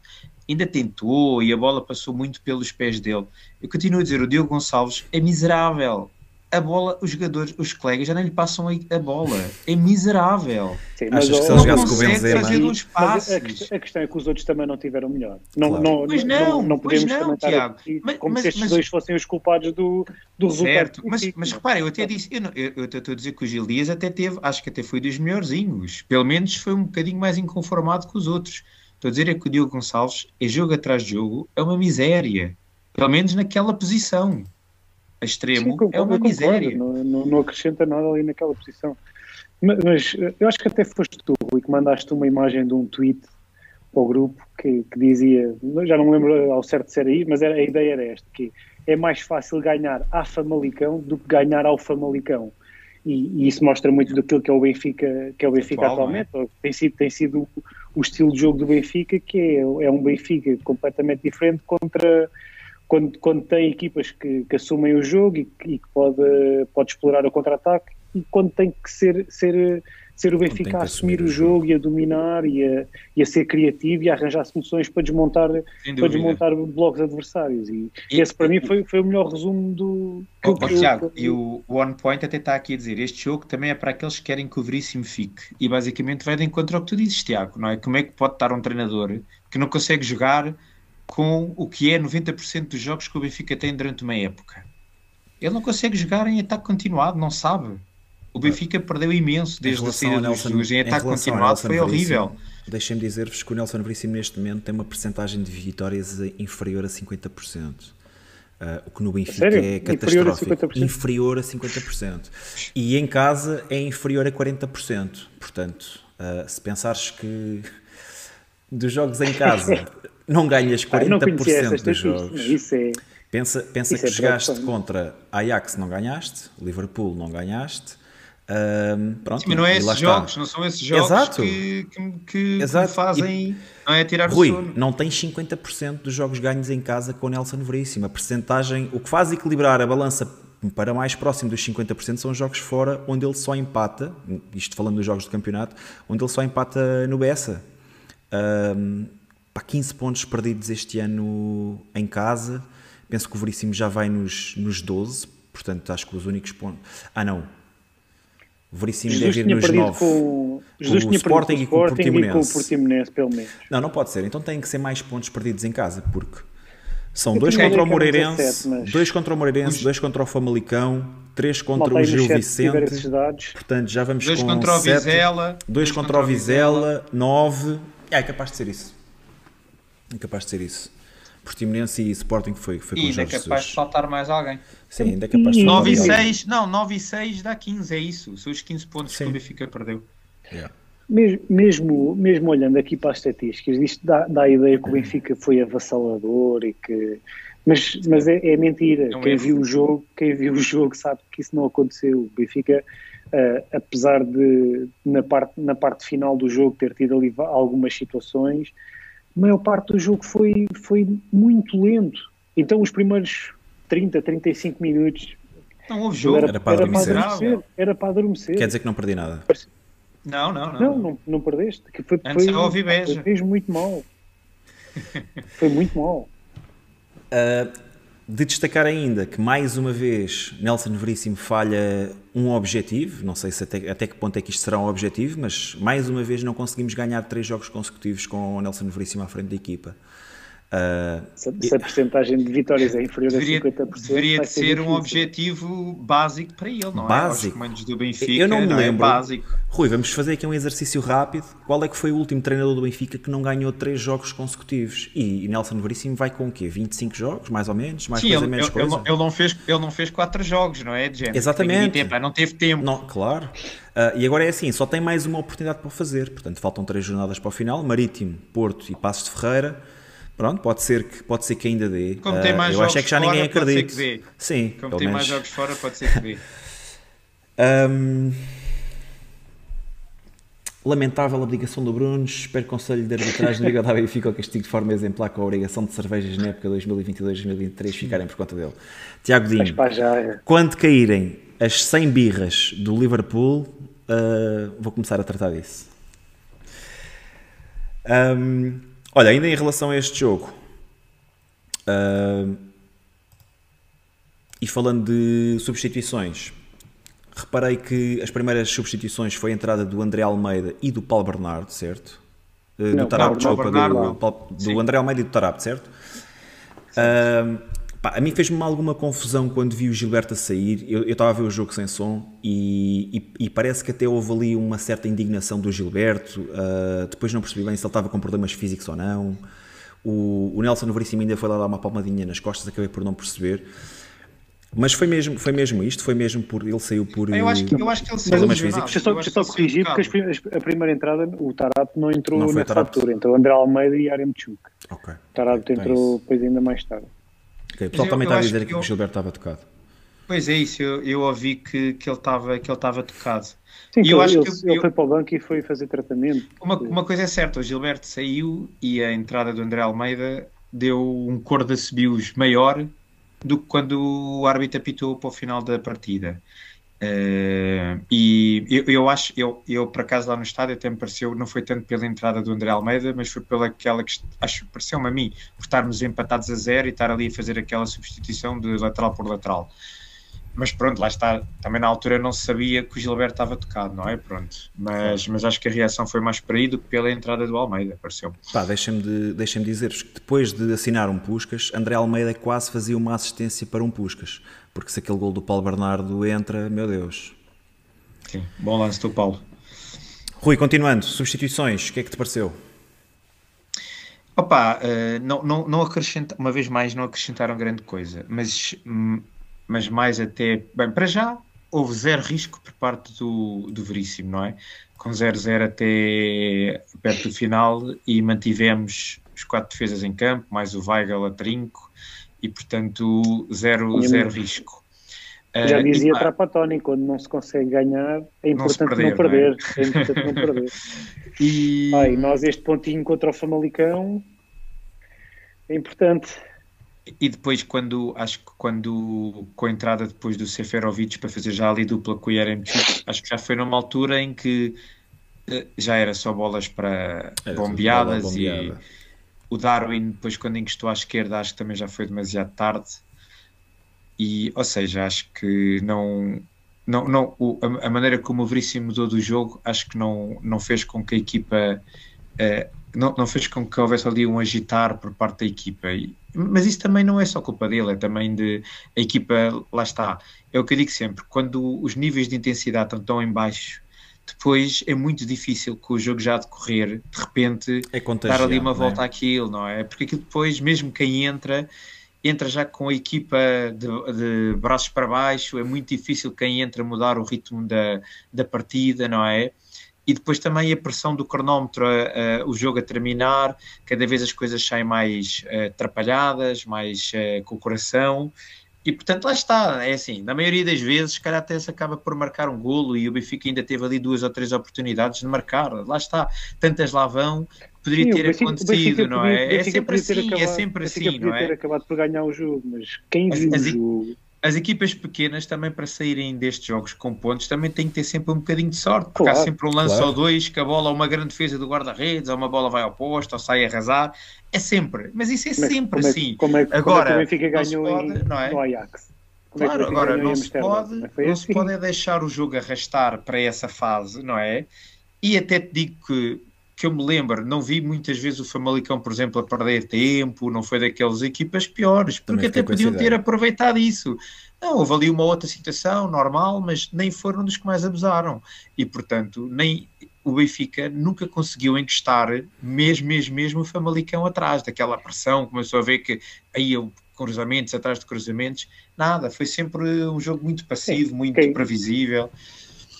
S2: ainda tentou e a bola passou muito pelos pés dele. Eu continuo a dizer, o Diogo Gonçalves é miserável. A bola, os jogadores, os colegas já não lhe passam a, bola. É miserável.
S1: Sim, mas Achas que se ele jogasse com o Benzema...
S2: Fazer uns passos.
S3: A, a, questão é que os outros também não tiveram melhor. Não, claro. não,
S2: pois não, não, não podemos não, Tiago.
S3: Mas, como mas, se estes mas, dois fossem os culpados do, do resultado.
S2: Certo, mas, mas reparem, eu até disse, eu, não, eu, eu estou a dizer que o Gil Dias até teve, acho que até foi dos melhorzinhos. Pelo menos foi um bocadinho mais inconformado que os outros. Estou a dizer é que o Diogo Gonçalves é jogo atrás de jogo, é uma miséria. Pelo menos naquela posição. A extremo Sim, concordo, é uma miséria.
S3: Não, não, não, acrescenta nada ali naquela posição. Mas, mas, eu acho que até foste tu, Rui, que mandaste uma imagem de um tweet para o grupo que, que dizia, já não me lembro ao certo se era aí, mas era, a ideia era esta, que é mais fácil ganhar à Famalicão do que ganhar ao Famalicão. E, e, isso mostra muito daquilo que é o Benfica, que é o Benfica Atual, é? atualmente. É? Tem sido, tem sido o estilo de jogo do Benfica, que é, é um Benfica completamente diferente contra quando, quando tem equipas que, que assumem o jogo e, e que pode, pode explorar o contra-ataque e quando tem que ser, ser, ser o Benfica a assumir o jogo e a dominar e a, e a ser criativo e a arranjar soluções para desmontar, para desmontar blocos adversários. E, e esse para e, mim foi, foi o melhor resumo do.
S2: Que oh, oh, Tiago, e o One Point até está aqui a dizer: este jogo também é para aqueles que querem que o Veríssimo fique. E basicamente vai de encontro ao que tu dizes, Tiago, não é? Como é que pode estar um treinador que não consegue jogar com o que é 90% dos jogos que o Benfica tem durante uma época? Ele não consegue jogar em ataque continuado, não sabe. O Benfica perdeu imenso desde a saída dos Jesus. Em ataque continuado foi horrível.
S1: Deixem-me dizer-vos que o Nelson Veríssimo neste momento tem uma percentagem de vitórias inferior a 50%. Uh, o que no Benfica é catastrófico. Inferior a, inferior a 50%. E em casa é inferior a 40%. Portanto, uh, se pensares que dos jogos em casa não ganhas 40% ah, dos jogos.
S3: Isso é,
S1: pensa pensa isso que é jogaste contra Ajax, não ganhaste, Liverpool, não ganhaste. Um, pronto,
S2: Sim, mas não é esses jogos, não são esses jogos Exato. que, que, que, Exato. fazem, e, não é tirar
S1: Rui,
S2: o sono.
S1: não tens 50% dos jogos ganhos em casa com o Nelson Veríssimo. A percentagem, o que faz equilibrar a balança para mais próximo dos 50% são os jogos fora, onde ele só empata, isto falando dos jogos do campeonato, onde ele só empata no Bessa. Um, pá, 15 pontos perdidos este ano em casa, penso que o Veríssimo já vai nos, nos 12, portanto acho que os únicos pontos... Ah não, Veríssimo Jesus deve ir nos 9. Com,
S3: Jesus com o Sporting, com o Sporting e com o Portimonense. E com o Portimonense, pelo menos.
S1: Não, não pode ser. Então tem que ser mais pontos perdidos em casa, porque são dois contra o Moreirense, 17, mas... dois contra o Moreirense, dois contra o Famalicão, três contra o Gil Vicente. Portanto, já vamos
S2: dois
S1: com
S2: contra o Vizela,
S1: dois, dois contra o Vizela, nove. É, é capaz de ser isso. É capaz de ser isso. Portimonense e Sporting foi, foi com e ainda é
S2: capaz de faltar mais alguém.
S1: Sim, ainda é capaz de
S2: 9 e 6, não, 9 e 6 dá 15, é isso. São os 15 pontos Sim. que o Benfica perdeu.
S1: Yeah.
S3: Mesmo, mesmo olhando aqui para as estatísticas, isto dá, dá a ideia que o Benfica foi avassalador e que. Mas, mas é, é mentira. Não quem, é. viu o jogo, quem viu o jogo sabe que isso não aconteceu. O Benfica, uh, apesar de na parte, na parte final do jogo ter tido ali algumas situações, a maior parte do jogo foi, foi muito lento. Então os primeiros 30, 35 minutos.
S2: Não houve jogo,
S1: era, era, para, era adormecer.
S3: para, adormecer. Era para adormecer.
S1: Quer dizer que não perdi nada.
S2: Não, não, não.
S3: Não, não, não perdeste. Que foi, Antes foi, foi, fez muito mal. foi muito mal.
S1: Uh, de destacar ainda que, mais uma vez, Nelson Veríssimo falha um objetivo, não sei se até, até que ponto é que isto será um objetivo, mas mais uma vez não conseguimos ganhar três jogos consecutivos com o Nelson Veríssimo à frente da equipa.
S3: Uh, se, se, a porcentagem de vitórias é inferior deveria, a 50%,
S2: deveria de ser, ser um objetivo básico para ele, não
S1: básico.
S2: é? Básico. do Benfica,
S1: eu não me
S2: não
S1: é lembro.
S2: É básico.
S1: Rui, vamos fazer aqui um exercício rápido. Qual é que foi o último treinador do Benfica que não ganhou três jogos consecutivos? E, e Nelson Veríssimo vai com o quê? 25 jogos, mais ou menos? Mais
S2: Sim,
S1: coisa,
S2: ele,
S1: menos
S2: ele,
S1: coisa?
S2: Ele, não fez, ele não fez quatro jogos, não é?
S1: Exatamente.
S2: Tempo, não teve tempo.
S1: Não, claro. Uh, e agora é assim, só tem mais uma oportunidade para fazer. Portanto, faltam três jornadas para o final. Marítimo, Porto e Passos de Ferreira Pronto, pode ser que, pode ser que ainda dê.
S2: Como tem ah, mais uh, eu
S1: acho é que já
S2: fora,
S1: ninguém acredita.
S2: Que dê.
S1: Sim,
S2: Como tem menos. mais jogos fora, pode ser que dê.
S1: um, lamentável abdicação do Bruno. Espero que o Conselho de Arbitragem do Liga da Benfica o castigo de forma exemplar com a obrigação de cervejas na época 2022-2023 ficarem por conta dele. Tiago Dinho,
S3: é.
S1: quando caírem as 100 birras do Liverpool, uh, vou começar a tratar disso. Um, Olha, ainda em relação a este jogo, uh, e falando de substituições, reparei que as primeiras substituições foi a entrada do André Almeida e do Paulo Bernardo, certo? Uh, do Tarap, desculpa, do, do, André Almeida e do Tarap, certo? Uh, Pá, a mim fez-me alguma confusão quando vi o Gilberto a sair. Eu, estava a ver o jogo sem som e, e, e, parece que até houve ali uma certa indignação do Gilberto. Uh, depois não percebi bem se ele estava com problemas físicos ou não. O, o Nelson Veríssimo ainda foi lá dar uma palmadinha nas costas, acabei por não perceber. Mas foi mesmo, foi mesmo isto, foi mesmo por ele saiu por.
S2: Eu acho que, eu acho que ele saiu
S3: mais físicos. Deixa só, deixa só corrigir, porque a primeira entrada, o Tarap não entrou não nessa altura, entrou André Almeida e Aremchuk.
S1: Ok.
S3: O Tarap então entrou é depois ainda mais tarde.
S1: Okay. O pessoal eu, também está a dizer que, eu... o Gilberto estava tocado.
S2: Pois é isso, eu, eu ouvi que, que ele estava que ele estava tocado.
S3: Sim, eu acho ele, que ele eu, foi para o banco e foi fazer tratamento.
S2: Uma, uma coisa é certa, o Gilberto saiu e a entrada do André Almeida deu um cor de assobios maior do que quando o árbitro apitou para o final da partida. Uh, e eu, eu acho, eu, eu por acaso lá no estádio até me pareceu, não foi tanto pela entrada do André Almeida, mas foi pela aquela que acho pareceu-me a mim, por estarmos empatados a zero e estar ali a fazer aquela substituição de lateral por lateral. Mas pronto, lá está. Também na altura não se sabia que o Gilberto estava tocado, não é? Pronto. Mas, mas acho que a reação foi mais por aí do que pela entrada do Almeida, pareceu-me.
S1: Pá, deixem-me de, deixem dizer-vos que depois de assinar um Puscas, André Almeida quase fazia uma assistência para um Puscas. Porque se aquele gol do Paulo Bernardo entra, meu Deus.
S2: Sim, bom lance do Paulo.
S1: Rui, continuando, substituições, o que é que te pareceu?
S2: Opa, uh, não, não, não acrescenta, uma vez mais, não acrescentaram grande coisa, mas, mas mais até, bem, para já houve zero risco por parte do, do Veríssimo, não é? Com 0-0 até perto do final e mantivemos os quatro defesas em campo, mais o Weigel a trinco e, portanto, zero, zero risco.
S3: Já uh, dizia e, Trapatoni, quando não se consegue ganhar, é importante não, perder, não perder. Não é? é importante não perder. E... Ai, nós este pontinho contra o Famalicão é importante.
S2: E depois, quando acho que quando com a entrada depois do Seferovic para fazer já ali dupla com o Yaremchuk, acho que já foi numa altura em que uh, já era só bolas para era bombeadas e o Darwin depois quando encostou à esquerda acho que também já foi demasiado tarde. E ou seja acho que não não, não o, a, a, maneira como o Veríssimo mudou do jogo acho que não, não fez com que a equipa uh, não, não fez com que houvesse ali um agitar por parte da equipa e, mas isso também não é só culpa dele, é também de a equipa, lá está. É o que eu digo sempre, quando os níveis de intensidade estão tão em baixo, depois é muito difícil com o jogo já decorrer, de repente, é dar ali uma volta é? àquilo, não é? Porque aquilo depois, mesmo quem entra, entra já com a equipa de, de, braços para baixo, é muito difícil quem entra mudar o ritmo da, da partida, não é? E depois também a pressão do cronómetro, a, a, o jogo a terminar, cada vez as coisas saem mais uh, atrapalhadas, mais uh, com o coração, e portanto lá está, é assim, na maioria das vezes, se calhar até se acaba por marcar um golo e o Benfica ainda teve ali duas ou três oportunidades de marcar, lá está, tantas lá vão, poderia Sim, ter Benfica, acontecido, não é? é sempre assim, é acabado, é sempre assim, não é?
S3: ter acabado por ganhar o jogo, mas quem viu as, o jogo...
S2: As equipas pequenas também para saírem destes jogos com pontos também têm que ter sempre um bocadinho de sorte, porque claro, há sempre um lance claro. ou dois que a bola, uma grande defesa do guarda-redes, ou uma bola vai ao posto, ou sai a arrasar, é sempre, mas isso é como sempre
S3: como
S2: assim.
S3: Como é, agora, como é que ganhou pode, em, não é? no Ajax?
S2: Como claro, é agora não se pode, não, não se pode é deixar o jogo arrastar para essa fase, não é? E até te digo que que eu me lembro, não vi muitas vezes o Famalicão, por exemplo, a perder tempo, não foi daquelas equipas piores, porque até podiam ter aproveitado isso. Não, houve ali uma outra situação normal, mas nem foram dos que mais abusaram. E, portanto, nem o Benfica nunca conseguiu encostar, mesmo, mesmo, mesmo o Famalicão atrás, daquela pressão, começou a ver que aí eu cruzamentos atrás de cruzamentos, nada, foi sempre um jogo muito passivo, muito Quem... previsível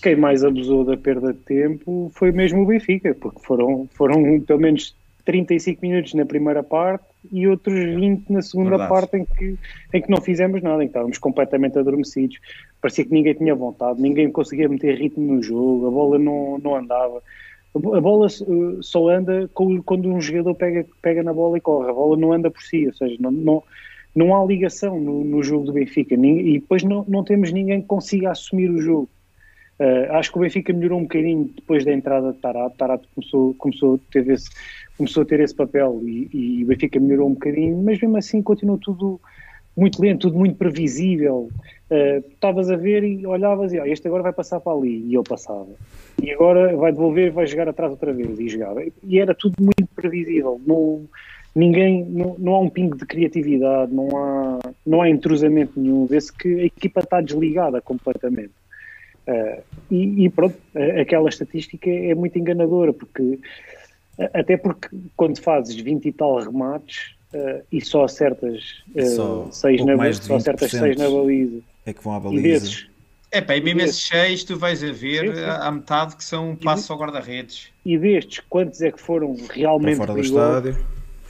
S3: quem mais abusou da perda de tempo foi mesmo o Benfica, porque foram, foram pelo menos 35 minutos na primeira parte e outros 20 na segunda Verdade. parte em que, em que não fizemos nada, em que estávamos completamente adormecidos. Parecia que ninguém tinha vontade, ninguém conseguia meter ritmo no jogo, a bola não, não andava. A bola eh, só anda quando um jogador pega, pega na bola e corre, a bola não anda por si, ou seja, não, não, não há ligação no, no jogo do Benfica e depois não, não temos ninguém que consiga assumir o jogo. Uh, acho que o Benfica melhorou um bocadinho depois da entrada de Tarato. Tarato começou, começou, ter esse, começou a ter esse papel e, e o Benfica melhorou um bocadinho, mas mesmo assim continua tudo muito lento, tudo muito previsível. Uh, estavas uh, a ver e olhavas e oh, este agora vai passar para ali e eu passava. E agora vai devolver vai jogar atrás outra vez e jogava. E era tudo muito previsível. Não, ninguém, não, não há um pingo de criatividade, não há, não há entrosamento nenhum. Vê-se que a equipa está desligada completamente. Uh, e, e, pronto, aquela estatística é muito enganadora, porque até porque quando fazes 20 e tal remates uh, e só acertas uh, só, seis na, só acertas 6 na baliza.
S1: É que vão à baliza. E desses,
S2: é pá, e mesmo esses 6 tu vais a ver sim, sim. à metade que são um passo ao guarda-redes.
S3: E destes, quantos é que foram realmente
S1: fora do estádio?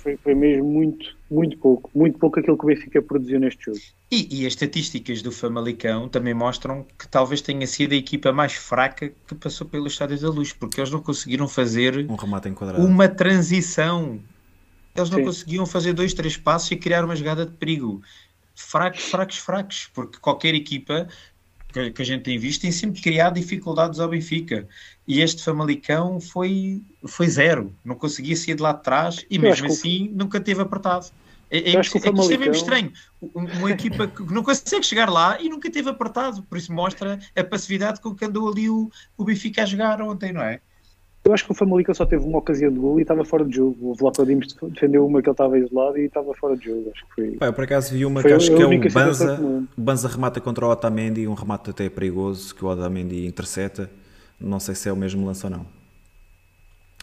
S3: Foi, foi mesmo muito, muito pouco. Muito pouco aquilo que o Benfica produziu neste jogo.
S2: E, e, as estatísticas do Famalicão também mostram que talvez tenha sido a equipa mais fraca que passou pelo Estádio da Luz, porque eles não conseguiram fazer
S1: um remate enquadrado.
S2: uma transição. Eles não Sim. conseguiam fazer dois, três passos e criar uma jogada de perigo. Fracos, fracos, fracos, porque qualquer equipa que, que a gente tem visto tem sempre criado dificuldades ao Benfica. E este Famalicão foi, foi zero, não conseguia sair de lá de trás e mesmo assim que... nunca teve apertado. É, é, acho que o Famalicão... é, é mesmo estranho. Uma equipa que não consegue chegar lá e nunca teve apertado, por isso mostra a passividade com que andou ali o, o Benfica a jogar ontem, não é?
S3: Eu acho que o Famalicão só teve uma ocasião de gol e estava fora de jogo. O Dimos defendeu uma que ele estava isolado e estava fora de jogo. Acho que foi.
S1: Eu por acaso vi uma que acho que é um Banza. Banza remata contra o Otamendi, um remate até perigoso que o Otamendi intercepta. Não sei se é o mesmo lance ou não.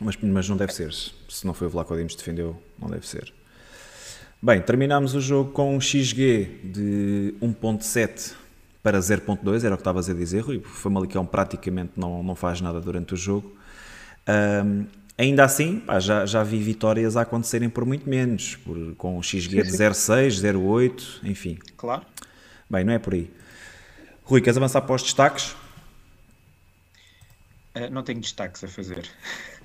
S1: Mas, mas não deve ser. Se não foi o Vlaco Dimos que defendeu, não deve ser. Bem, terminámos o jogo com um XG de 1.7 para 0.2, era o que estavas a dizer, Rui. O Famalicão praticamente não, não faz nada durante o jogo. Um, ainda assim, pá, já, já vi vitórias a acontecerem por muito menos, por, com um XG de 0.6, 0.8, enfim.
S2: Claro.
S1: Bem, não é por aí. Rui, queres avançar para os destaques?
S2: Uh, não tenho destaques a fazer.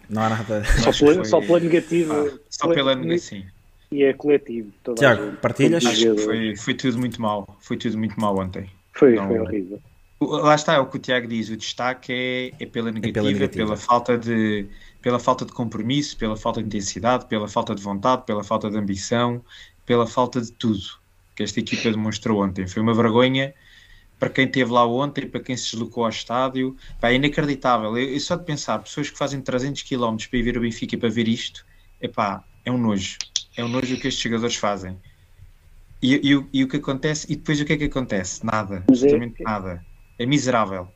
S1: Não há nada.
S3: Só, pela, só pela negativa. Ah,
S2: só pela negativa,
S3: E é coletivo.
S1: Tiago, partilhas?
S2: Foi, foi tudo muito mal. Foi tudo muito mal ontem.
S3: Foi, não, foi horrível.
S2: Lá está, é o que o Tiago diz, o destaque é, é, pela, negativa, é pela negativa, pela falta de pela falta de compromisso, pela falta de intensidade, pela falta de vontade, pela falta de ambição, pela falta de tudo que esta equipa demonstrou ontem. Foi uma vergonha para quem esteve lá ontem, para quem se deslocou ao estádio. Pá, é inacreditável. Eu, eu só de pensar, pessoas que fazem 300 km para ir ver o Benfica e para ver isto, epá, é um nojo. É um nojo o que estes jogadores fazem. E, e, e, o que acontece, e depois o que é que acontece? Nada, é absolutamente nada. É miserável.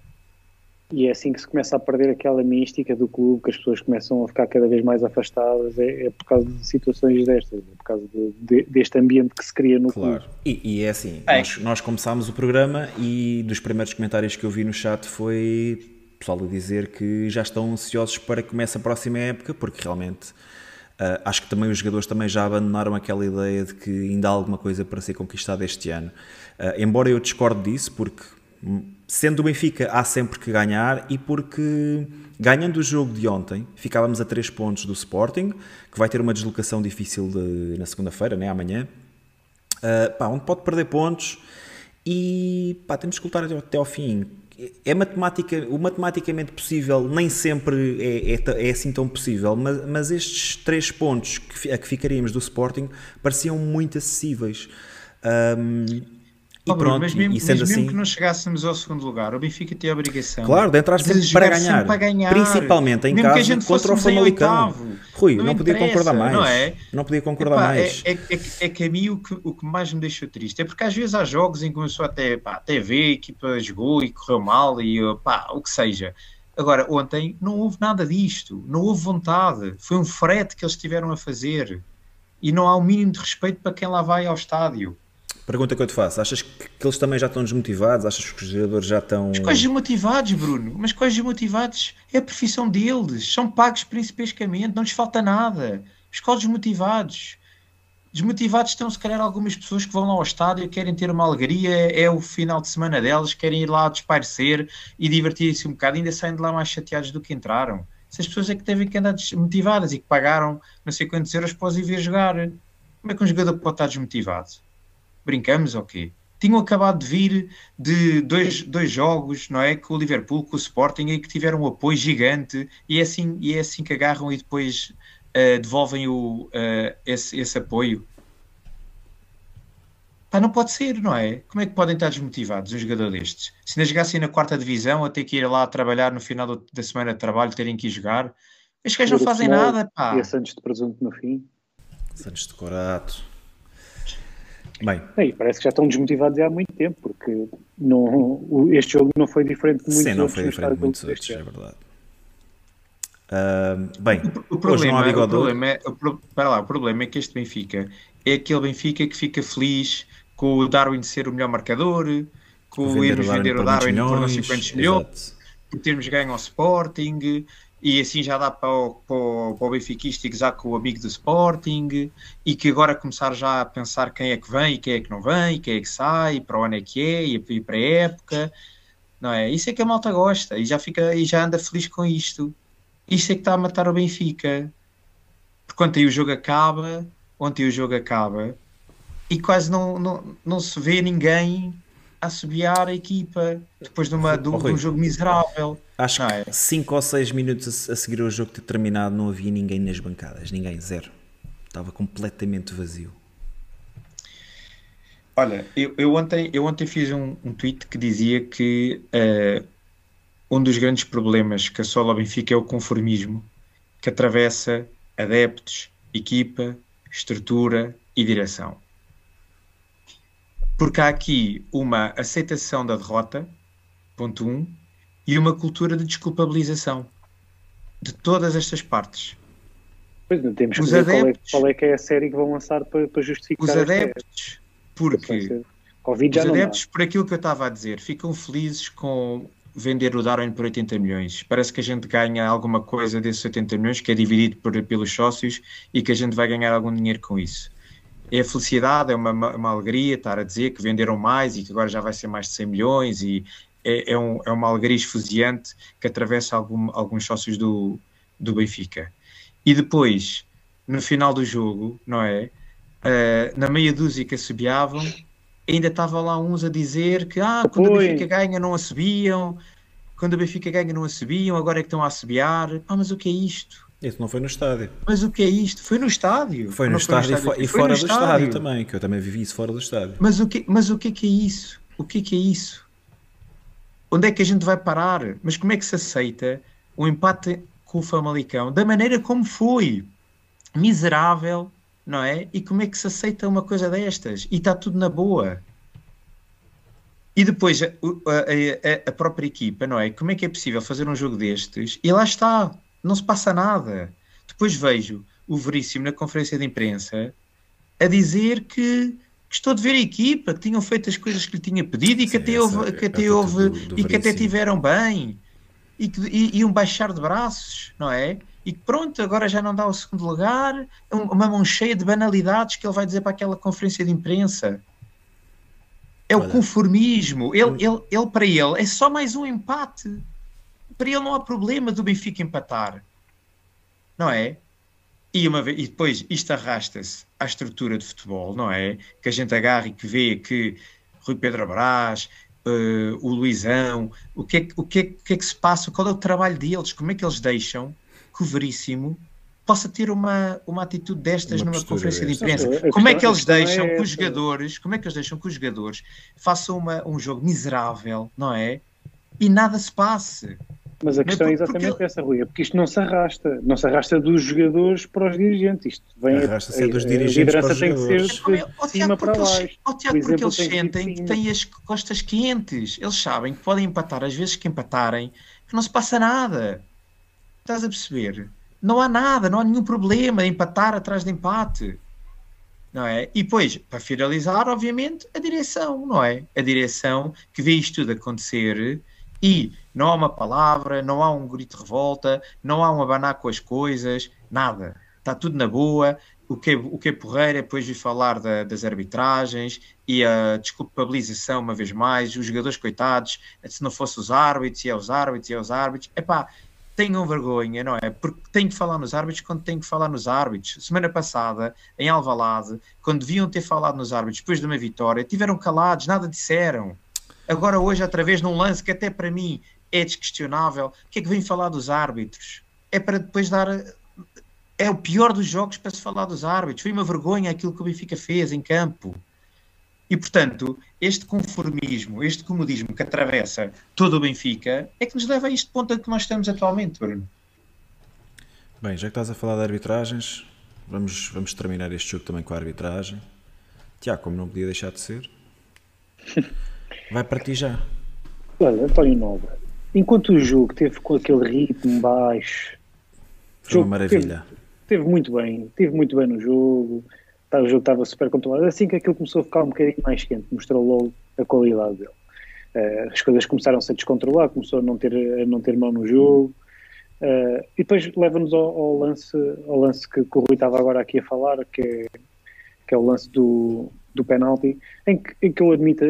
S3: E é assim que se começa a perder aquela mística do clube, que as pessoas começam a ficar cada vez mais afastadas, é, é por causa de situações destas, é por causa de, de, deste ambiente que se cria no claro. clube.
S1: E, e é assim, é. Nós, nós começámos o programa e dos primeiros comentários que eu vi no chat foi pessoal a dizer que já estão ansiosos para que comece a próxima época, porque realmente Uh, acho que também os jogadores também já abandonaram aquela ideia de que ainda há alguma coisa para ser conquistada este ano. Uh, embora eu discorde disso, porque sendo o Benfica há sempre que ganhar e porque ganhando o jogo de ontem ficávamos a 3 pontos do Sporting, que vai ter uma deslocação difícil de, na segunda-feira, né, amanhã, uh, pá, onde pode perder pontos e pá, temos que lutar até ao fim é matemática, o matematicamente possível nem sempre é, é, é assim tão possível, mas, mas, estes três pontos que, a que ficaríamos do Sporting pareciam muito acessíveis. Um,
S2: e pronto, mas mesmo, e sendo mas mesmo assim, que não chegássemos ao segundo lugar, o Benfica tem a obrigação
S1: claro, de entrar sempre para ganhar, para ganhar, principalmente em mesmo casa contra o Famalicão. Rui, não, não podia concordar mais. Não, é? não podia concordar Epá, mais.
S2: É, é, é, é, que a mim o que, o que mais me deixou triste é porque às vezes há jogos em que começou até, pá, até ver, a equipa jogou e correu mal e pá, o que seja. Agora, ontem não houve nada disto, não houve vontade, foi um frete que eles tiveram a fazer e não há o um mínimo de respeito para quem lá vai ao estádio.
S1: Pergunta que eu te faço: achas que, que eles também já estão desmotivados? Achas que os jogadores já estão.
S2: Mas quais desmotivados, Bruno? Mas quais desmotivados? É a profissão deles, são pagos principescamente, não lhes falta nada. Os quais desmotivados? Desmotivados estão, se calhar, algumas pessoas que vão lá ao estádio, querem ter uma alegria, é o final de semana delas, querem ir lá desparecer e divertir-se um bocado, ainda saem de lá mais chateados do que entraram. Essas pessoas é que devem que andar desmotivadas e que pagaram não sei quantos euros para os ir ver jogar. Como é que um jogador pode estar desmotivado? Brincamos ou okay. quê? Tinham acabado de vir de dois, dois jogos, não é? Com o Liverpool, com o Sporting, e que tiveram um apoio gigante, e é assim, e é assim que agarram e depois uh, devolvem o, uh, esse, esse apoio. Pá, não pode ser, não é? Como é que podem estar desmotivados um jogador destes? Se ainda jogassem na quarta divisão, a ter que ir lá trabalhar no final do, da semana de trabalho, terem que ir jogar, estes gajos não fazem nada, pá.
S3: E a Santos de presunto no fim.
S1: Santos de Corato.
S3: Bem. É, parece que já estão desmotivados há muito tempo, porque não, este jogo não foi diferente de muitos
S1: Sim, não foi diferente de muitos outros, é verdade. Uh, bem,
S2: o, o problema, o problema é, o, para lá, o problema é que este Benfica é aquele Benfica que fica feliz com o Darwin ser o melhor marcador, com o irmos vender o Darwin por não sei quantos milhões, por termos ganho ao Sporting, e assim já dá para o, para o, Benfiquista gozar com o amigo do Sporting e que agora começar já a pensar quem é que vem e quem é que não vem, e quem é que sai, para onde é que é e para a época, não é? Isso é que a malta gosta e já, fica, e já anda feliz com isto. Isto é que está a matar o Benfica. Porque ontem o jogo acaba, ontem o jogo acaba e quase não, não, não se vê ninguém assobiar a equipa depois de, uma, de, um, de um jogo miserável.
S1: Acho é? que 5 ou 6 minutos a, seguir o jogo ter terminado não havia ninguém nas bancadas, ninguém, zero. Estava completamente vazio.
S2: Olha, eu, eu, ontem, eu ontem fiz um, um tweet que dizia que uh, um dos grandes problemas que assola o Benfica é o conformismo que atravessa adeptos, equipa, estrutura e direção porque há aqui uma aceitação da derrota, ponto 1, um, e uma cultura de desculpabilização. de todas estas partes.
S3: Pois não temos os que ver adeptos, qual, é, qual é que é a série que vão lançar para, para justificar
S2: Os adeptos, porque os adeptos, por aquilo que eu estava a dizer, ficam felizes com vender o Darwin por 80 milhões. Parece que a gente ganha alguma coisa desses 80 milhões, que é dividido por, pelos sócios, e que a gente vai ganhar algum dinheiro com isso. É a felicidade, é uma, uma alegria estar a dizer que venderam mais e que agora já vai ser mais de 100 milhões, e é, é, um, é uma alegria esfuziante que atravessa algum, alguns sócios do, do Benfica. E depois, no final do jogo, não é? Uh, na meia dúzia que assobiavam, ainda estava lá uns a dizer que ah, quando Oi. a Benfica ganha não a subiam, quando a Benfica ganha não a subiam, agora é que estão a assobiar. Ah, mas o que é isto?
S1: Isso não foi no estádio.
S2: Mas o que é isto? Foi no estádio.
S1: Foi no, estádio, foi no estádio, e, fora do estádio. estádio também, que eu também vivi isso fora do estádio.
S2: Mas o que, mas o que é que é isso? O que é que é isso? Onde é que a gente vai parar? Mas como é que se aceita o empate com o Famalicão da maneira como foi? Miserável, não é? E como é que se aceita uma coisa destas? E está tudo na boa. E depois a, a, a, própria equipa, não é? Como é que é possível fazer um jogo destes? E lá está, não se passa nada. Depois vejo o Veríssimo na conferência de imprensa a dizer que gostou de ver a equipa, que tinham feito as coisas que lhe tinha pedido e que até houve, que até houve do, do e que até tiveram bem e que e, iam baixar de braços, não é? E que pronto, agora já não dá o segundo lugar, uma mão cheia de banalidades que ele vai dizer para aquela conferência de imprensa. É o conformismo. Ele, ele, ele, para ele, é só mais um empate. Para ele não há problema do Benfica empatar. Não é? E, uma vez, e depois isto arrasta-se à estrutura de futebol, não é? Que a gente agarra e que vê que Rui Pedro Brás, uh, o Luizão, o que, é, o, que é, o que é que se passa, qual é o trabalho deles, como é que eles deixam que o Veríssimo possa ter uma, uma atitude destas uma numa conferência de imprensa. Como é que eles deixam é que os jogadores, como é que eles deixam que os jogadores façam uma, um jogo miserável, não é? E nada se passe.
S3: Mas a questão é, é exatamente porque... essa, Rui, é porque isto não se arrasta, não se arrasta dos jogadores para os dirigentes, isto vem
S1: arrasta-se a, dos dirigentes a liderança tem que ser de,
S2: de cima para baixo. Oh, Tiago, porque eles sentem que têm as costas quentes, eles sabem que podem empatar, às vezes que empatarem, que não se passa nada. Estás a perceber? Não há nada, não há nenhum problema em empatar atrás de empate. Não é? E depois, para finalizar, obviamente, a direção, não é? A direção que vê isto tudo acontecer e não há uma palavra, não há um grito de revolta, não há um abanar com as coisas, nada. Está tudo na boa. O que, o que é porreira, depois de falar da, das arbitragens e a desculpabilização, uma vez mais, os jogadores coitados, se não fosse os árbitros, e é os árbitros, e é os árbitros. Epá, tenham vergonha, não é? Porque tenho que falar nos árbitros quando tenho que falar nos árbitros. Semana passada, em Alvalade, quando deviam ter falado nos árbitros depois de uma vitória, tiveram calados, nada disseram. Agora hoje, outra vez, num lance que até para mim é desquestionável. O que é que vem falar dos árbitros? É para depois dar. É o pior dos jogos para se falar dos árbitros. Foi uma vergonha aquilo que o Benfica fez em campo. E, portanto, este conformismo, este comodismo que atravessa todo o Benfica é que nos leva a este ponto em que nós estamos atualmente, Bruno.
S1: Bem, já que estás a falar de arbitragens, vamos, vamos terminar este jogo também com a arbitragem. Tiago, como não podia deixar de ser, vai para ti já.
S3: Olha, António Nova, enquanto o jogo teve com aquele ritmo baixo,
S1: foi uma maravilha.
S3: Teve, teve, muito bem, teve muito bem no jogo, tá, o jogo estava super controlado. Assim que aquilo começou a ficar um bocadinho mais quente, mostrou logo a qualidade dele. Uh, as coisas começaram-se a descontrolar, começou a não ter, a não ter mão no jogo. Uh, e depois leva-nos ao, ao, lance, ao lance que, que o Rui estava agora aqui a falar, que é, que é o lance do, do penalti, em que, em que eu admito,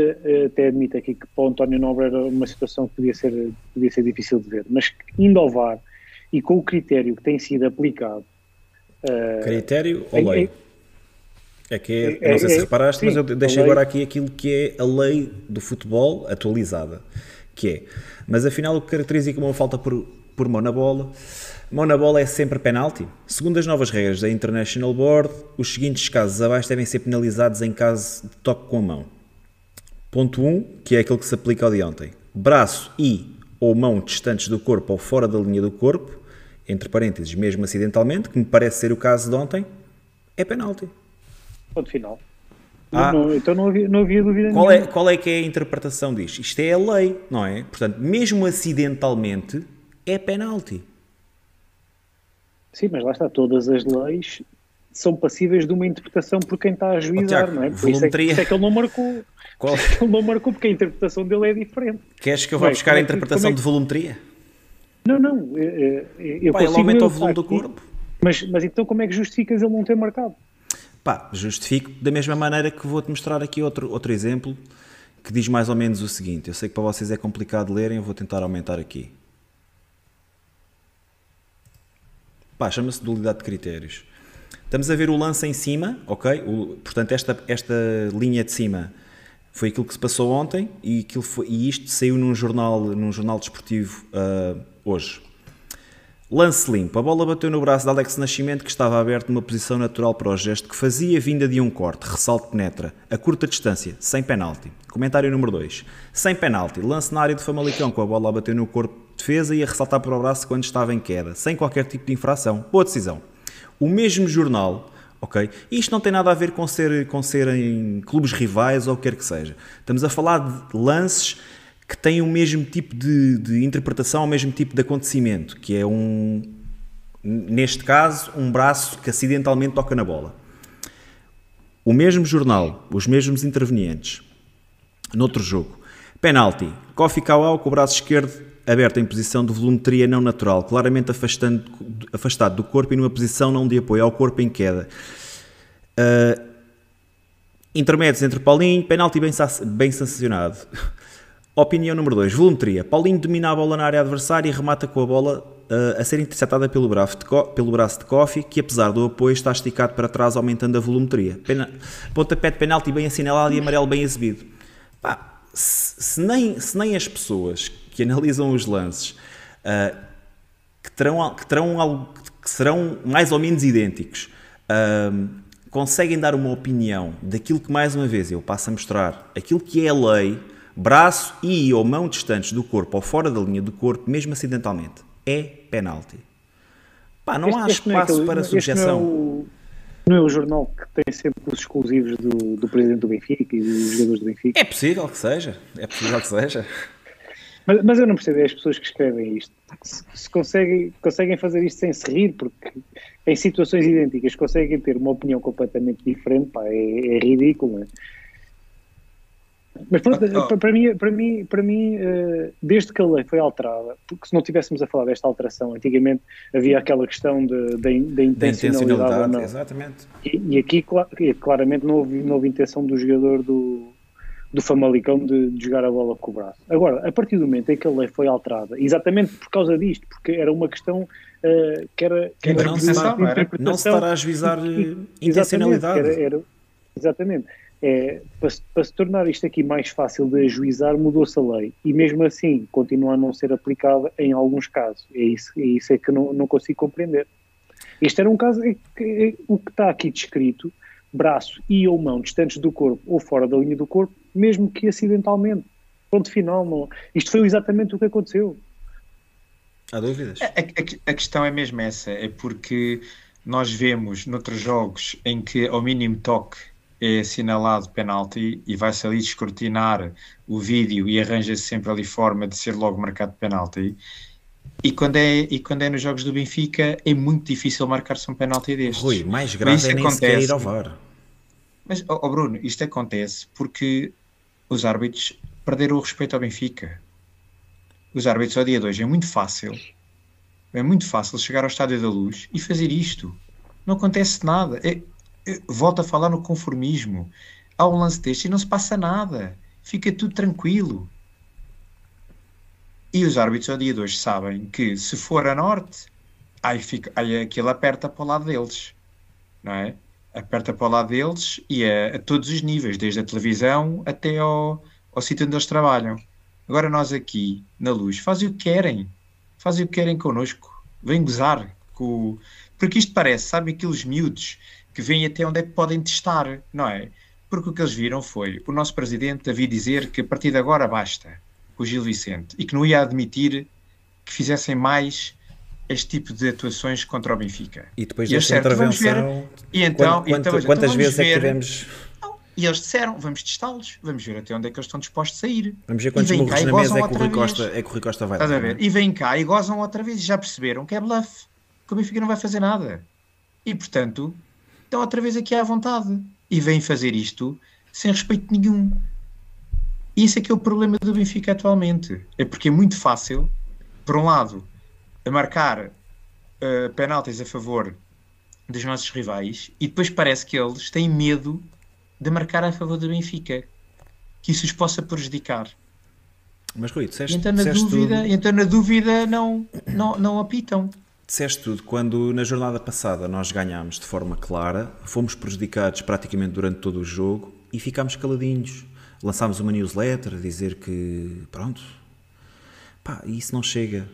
S3: até admito aqui que para o António Nobre era uma situação que podia ser, podia ser difícil de ver, mas indo ao VAR e com o critério que tem sido aplicado.
S1: Uh, critério ou lei? É, que é, é, não sei se é, reparaste, sim, mas eu deixo agora aqui aquilo que é a lei do futebol atualizada, que é, mas afinal o que caracteriza como uma falta por, por mão na bola Mão na bola é sempre penalti? Segundo as novas regras da International Board, os seguintes casos abaixo devem ser penalizados em caso de toque com a mão. Ponto 1, um, que é aquele que se aplica ao de ontem. Braço e ou mão distantes do corpo ou fora da linha do corpo, entre parênteses, mesmo acidentalmente, que me parece ser o caso de ontem, é penalti.
S3: Ponto final. Ah, não, então não havia, não havia dúvida
S1: qual nenhuma. É, qual é que é a interpretação disto? Isto é a lei, não é? Portanto, mesmo acidentalmente, é penalti.
S3: Sim, mas lá está, todas as leis são passíveis de uma interpretação por quem está a juizar, oh, não é? Por isso é, por isso é, que ele não marcou. Qual? É ele não marcou porque a interpretação dele é diferente.
S1: Queres que eu vá buscar a é interpretação é de volumetria?
S3: Não, não. Eu, Pá,
S1: ele aumenta o volume do corpo.
S3: Mas, mas então como é que justificas ele não ter marcado?
S1: Pá, justifico da mesma maneira que vou-te mostrar aqui outro, outro exemplo que diz mais ou menos o seguinte. Eu sei que para vocês é complicado lerem, eu vou tentar aumentar aqui. Pá, chama-se dualidade de critérios. Estamos a ver o lance em cima, ok? O, portanto, esta, esta linha de cima foi aquilo que se passou ontem e, aquilo foi, e isto saiu num jornal, num jornal desportivo uh, hoje. Lance limpo. A bola bateu no braço de Alex Nascimento, que estava aberto numa posição natural para o gesto, que fazia vinda de um corte. Ressalto penetra. A curta distância, sem penalti. Comentário número 2. Sem penalti. Lance na área de Famalicão, com a bola a bater no corpo defesa e a ressaltar para o braço quando estava em queda. Sem qualquer tipo de infração. Boa decisão o mesmo jornal, ok? Isto não tem nada a ver com ser, com ser em clubes rivais ou o que quer que seja. Estamos a falar de lances que têm o mesmo tipo de, de interpretação, o mesmo tipo de acontecimento, que é um, neste caso, um braço que acidentalmente toca na bola. O mesmo jornal, os mesmos intervenientes, noutro jogo. Penalti, Kofi Kawau com o braço esquerdo aberto em posição de volumetria não natural, claramente afastando, afastado do corpo e numa posição não de apoio ao corpo em queda. Uh, intermédios entre Paulinho, penalti bem, bem sancionado. Opinião número 2, volumetria. Paulinho domina a bola na área adversária e remata com a bola uh, a ser interceptada pelo braço, de pelo braço de Kofi, que apesar do apoio está esticado para trás, aumentando a volumetria. Pena pontapé de penalti bem assinalado e amarelo bem exibido. Pá, se, se, nem, se nem as pessoas que analisam os lances, uh, que, terão, que, terão algo, que serão mais ou menos idênticos, uh, conseguem dar uma opinião daquilo que, mais uma vez, eu passo a mostrar, aquilo que é a lei, braço e ou mão distantes do corpo ou fora da linha do corpo, mesmo acidentalmente, é penalti. Pá, não este, há espaço não é para subjeção.
S3: Não é, o, não é, o, jornal que tem sempre os exclusivos do, do presidente do Benfica e dos jogadores do Benfica?
S1: É possível que seja, é possível que seja.
S3: Mas, mas eu não percebo é as pessoas que escrevem isto. Se, se, conseguem, conseguem fazer isto sem se rir, porque em situações idênticas conseguem ter uma opinião completamente diferente, pá, é, é ridículo. É? Mas pronto, oh. para mim, para mim, para mim eh, desde que a lei foi alterada, porque se não tivéssemos a falar desta alteração, antigamente havia aquela questão de, de, de intencionalidade. não.
S1: Exatamente.
S3: E, e aqui claramente não houve, não houve intenção do jogador do, do Famalicão de, de, jogar a bola com o braço. Agora, a partir do momento em que a lei foi alterada, exatamente por causa disto, porque era uma questão uh, que era, que
S1: era não, se está, não se estará a ajuizar eh, intencionalidade.
S3: Era, era, exatamente. É, para, para, se tornar isto aqui mais fácil de ajuizar, mudou-se a lei. E mesmo assim, continua a não ser aplicada em alguns casos. É isso, é isso é que não, não consigo compreender. Este era um caso, é, é, o que está aqui descrito, braço e ou mão distantes do corpo ou fora da linha do corpo, mesmo que acidentalmente. Ponto final. Não. Isto foi exatamente o que aconteceu.
S1: Há dúvidas? A,
S2: a, a, questão é mesmo essa, é porque nós vemos noutros jogos em que ao mínimo toque é assinalado penalti e vai-se ali descortinar o vídeo e arranja-se sempre ali forma de ser logo marcado penalti. E quando, é, e quando é nos jogos do Benfica é muito difícil marcar-se um penalti destes.
S1: Rui, mais grave é nem acontece, ir ao VAR.
S2: Mas, oh Bruno, isto acontece porque os árbitros perderam o respeito ao Benfica. Os árbitros ao dia de hoje é muito fácil. É muito fácil chegar ao Estádio da Luz e fazer isto. Não acontece nada. É, é, volto a falar no conformismo. Há um lance deste e não se passa nada. Fica tudo tranquilo. E os árbitros ao dia de hoje sabem que se for a norte, aí, fica, aí aquilo aperta para o lado deles. Não é? Aperta para o lado deles e a, a todos os níveis, desde a televisão até ao, ao sítio onde eles trabalham. Agora nós aqui, na luz, fazem o que querem. Fazem o que querem connosco. Vêm gozar. Com... Porque isto parece, sabe, aqueles miúdos que vêm até onde é que podem testar, não é? Porque o que eles viram foi o nosso presidente havia dizer que a partir de agora basta, o Gil Vicente, e que não ia admitir que fizessem mais este tipo de atuações contra o Benfica.
S1: E depois desta certo, intervenção,
S2: e então,
S1: quanto, então, quantas então vezes ver, é que tivemos...
S2: E eles disseram, vamos testá-los, vamos ver até onde é que eles estão dispostos a ir.
S1: Vamos ver quantos murros na mesa é que, o Rui Costa, é que o Rui Costa vai
S2: dar. a ver? E vêm cá e gozam outra vez e já perceberam que é bluff. que o Benfica não vai fazer nada. E, portanto, estão outra vez aqui à vontade. E vêm fazer isto sem respeito nenhum. E esse é que é o problema do Benfica atualmente. É porque é muito fácil, por um lado, marcar uh, penaltis a favor dos nossos rivais e depois parece que eles têm medo de marcar a favor do Benfica. Que isso os possa prejudicar.
S1: Mas Rui, disseste,
S2: então, na dúvida, tudo... então na dúvida não, não, não apitam.
S1: Disseste tudo, quando na jornada passada nós ganhámos de forma clara, fomos prejudicados praticamente durante todo o jogo e ficámos caladinhos. Lançámos uma newsletter a dizer que, pronto, pá, isso não chega.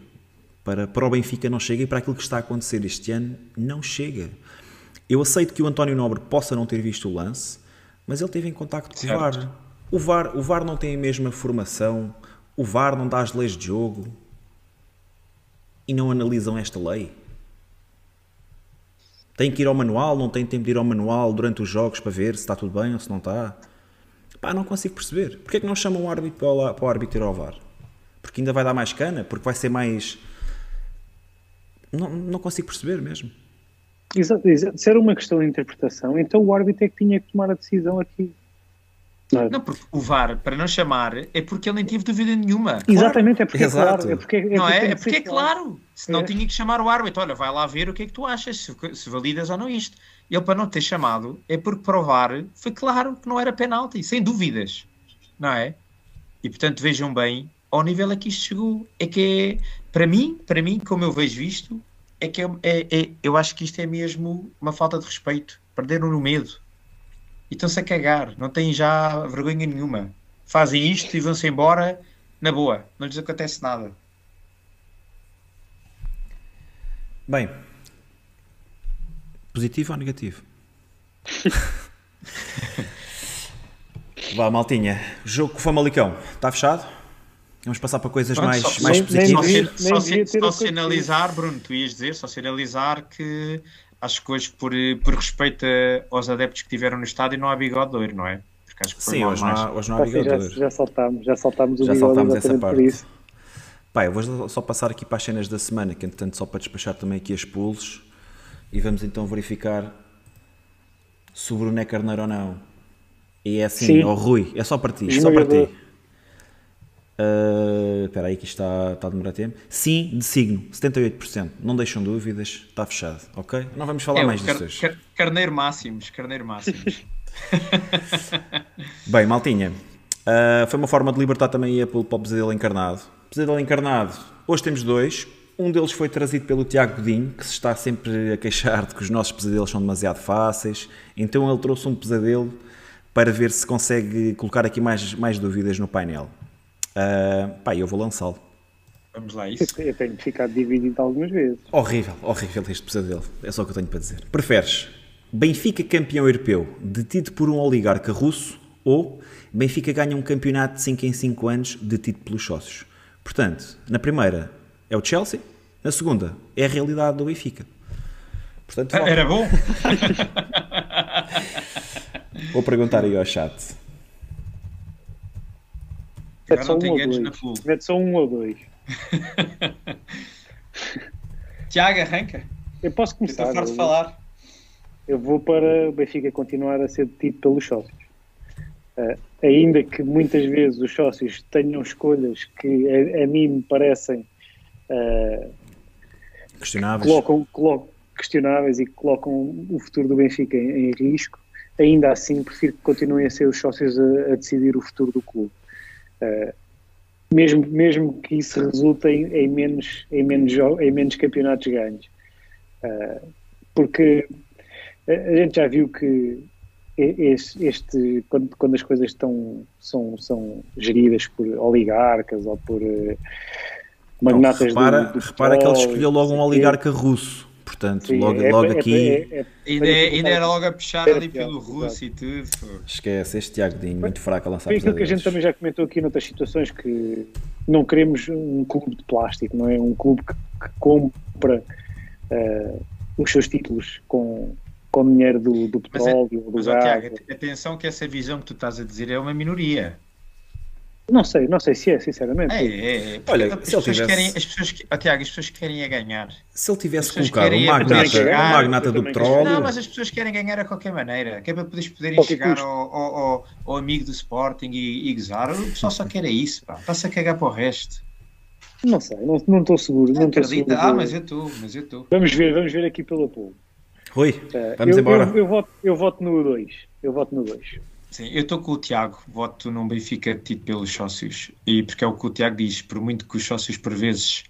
S1: Para, para o Benfica não chega e para aquilo que está a acontecer este ano não chega. Eu aceito que o António Nobre possa não ter visto o lance, mas ele teve em contacto com o VAR. o VAR. O VAR não tem a mesma formação, o VAR não dá as leis de jogo, e não analisam esta lei? Tem que ir ao manual, não tem tempo de ir ao manual durante os jogos para ver se está tudo bem ou se não está? Pá, não consigo perceber. Porquê é que não chamam o árbitro para o, árbitro ir ao VAR? Porque ainda vai dar mais cana? Porque vai ser mais... Não, não consigo perceber mesmo.
S3: Exato, exato. Se era uma questão de interpretação, então o árbitro é que tinha que tomar a decisão aqui.
S2: Não, não, porque o VAR, para não chamar, é porque ele nem teve dúvida nenhuma.
S3: Exatamente, claro. é porque Exato. é claro. É porque, é
S2: não é? É porque é claro. Se não é. tinha que chamar o árbitro, olha, vai lá ver o que é que tu achas, se, se validas ou não isto. Ele, para não ter chamado, é porque para o VAR foi claro que não era penalti, sem dúvidas. Não é? E portanto, vejam bem ao nível a que isto chegou. É que é, para mim, para mim, como eu vejo isto, é que é, é, é eu acho que isto é mesmo uma falta de respeito. Perderam no medo e estão-se a cagar, não têm já vergonha nenhuma. Fazem isto e vão-se embora na boa, não lhes acontece nada.
S1: Bem, positivo ou negativo? Vá, maltinha. O jogo com o Famalicão está fechado? Vamos passar para coisas Pronto, mais, só, mais positivas.
S2: Só, se, só se analisar, Bruno, tu ias dizer, só se analisar que acho que hoje, por, por respeito aos adeptos que tiveram no estádio, não há bigode doiro, não é?
S1: Porque acho que Sim, hoje não, há, hoje não há bigode
S3: já, já saltámos, já saltámos o já bigode saltámos essa parte. por isso.
S1: Pá, eu vou só passar aqui para as cenas da semana, que entretanto só para despachar também aqui as pulsos e vamos então verificar se o Bruno é carneiro ou não. E é assim, ó oh, Rui, é só para ti, só para ti. Uh, espera aí que isto está, está a demorar tempo. Sim, de signo, 78%. Não deixam dúvidas, está fechado, ok? Não vamos falar é, mais car disso
S2: car carneiro máximos, carneiro máximos.
S1: Bem, maltinha, uh, foi uma forma de libertar também a pelo, para o pesadelo encarnado. Pesadelo encarnado, hoje temos dois. Um deles foi trazido pelo Tiago Godinho, que se está sempre a queixar de que os nossos pesadelos são demasiado fáceis. Então ele trouxe um pesadelo para ver se consegue colocar aqui mais, mais dúvidas no painel. Uh, pá, eu vou lançá-lo.
S2: Vamos lá, isso.
S3: Eu tenho ficado dividido algumas vezes.
S1: Horrível, horrível este pesadelo. É só o que eu tenho para dizer. Preferes Benfica campeão europeu detido por um oligarca russo ou Benfica ganha um campeonato de 5 em 5 anos detido pelos sócios? Portanto, na primeira é o Chelsea, na segunda é a realidade do Benfica.
S2: Portanto, Era bom?
S1: Vou perguntar aí ao chat.
S3: Mete só, um ou dois. Mete só um ou dois.
S2: Tiago, arranca.
S3: Eu posso começar.
S2: Estou farto de falar.
S3: Eu vou para o Benfica continuar a ser detido pelos sócios. Uh, ainda que muitas vezes os sócios tenham escolhas que a, a mim me parecem uh,
S1: questionáveis.
S3: Colocam, colocam, questionáveis e que colocam o futuro do Benfica em, em, risco, ainda assim prefiro que continuem a ser os sócios a, a decidir o futuro do clube. Uh, mesmo, mesmo que isso resulte em, em, menos, em, menos, em menos campeonatos ganhos. Uh, porque a gente já viu que este, este quando, quando, as coisas estão, são, são geridas por oligarcas ou por uh, magnatas
S1: então, repara, do, do repara que ele escolheu logo um oligarca russo Portanto, Sim, logo, é, logo é, aqui. É,
S2: é ainda, ainda era logo a puxar ali pelo russo e tudo.
S1: Esquece, este Tiago Dinho, muito fraco a lançar
S3: Foi aquilo que a gente também já comentou aqui noutras situações: que não queremos um clube de plástico, não é? Um clube que, que compra uh, os seus títulos com, com dinheiro do, do petróleo, mas, é, do mas, gás.
S2: Tiago, atenção que essa visão que tu estás a dizer é uma minoria.
S3: Não sei, não sei se é, sinceramente.
S2: É, é, é. Olha, as, pessoas tivesse... querem, as pessoas, oh, Tiago, as pessoas querem é ganhar.
S1: Se ele tivesse colocado um magnata, chegar, um magnata do petróleo.
S2: Não, mas as pessoas querem ganhar a qualquer maneira. Que é para poderes poderem chegar ao, ao, ao, ao, amigo do Sporting e, e gozar. O pessoal só quer é isso, pá. Está-se a cagar para o resto.
S3: Não sei, não estou seguro. Não estou seguro.
S2: Ah, mas eu estou, mas eu estou.
S3: Vamos ver, vamos ver aqui pelo apoio.
S1: Rui, uh, vamos
S3: eu,
S1: embora.
S3: Eu, eu, voto, eu voto no 2. Eu voto no 2.
S2: Sim, eu estou com o Tiago, voto num Benfica tido pelos sócios. E porque é o que o Tiago diz, por muito que os sócios por vezes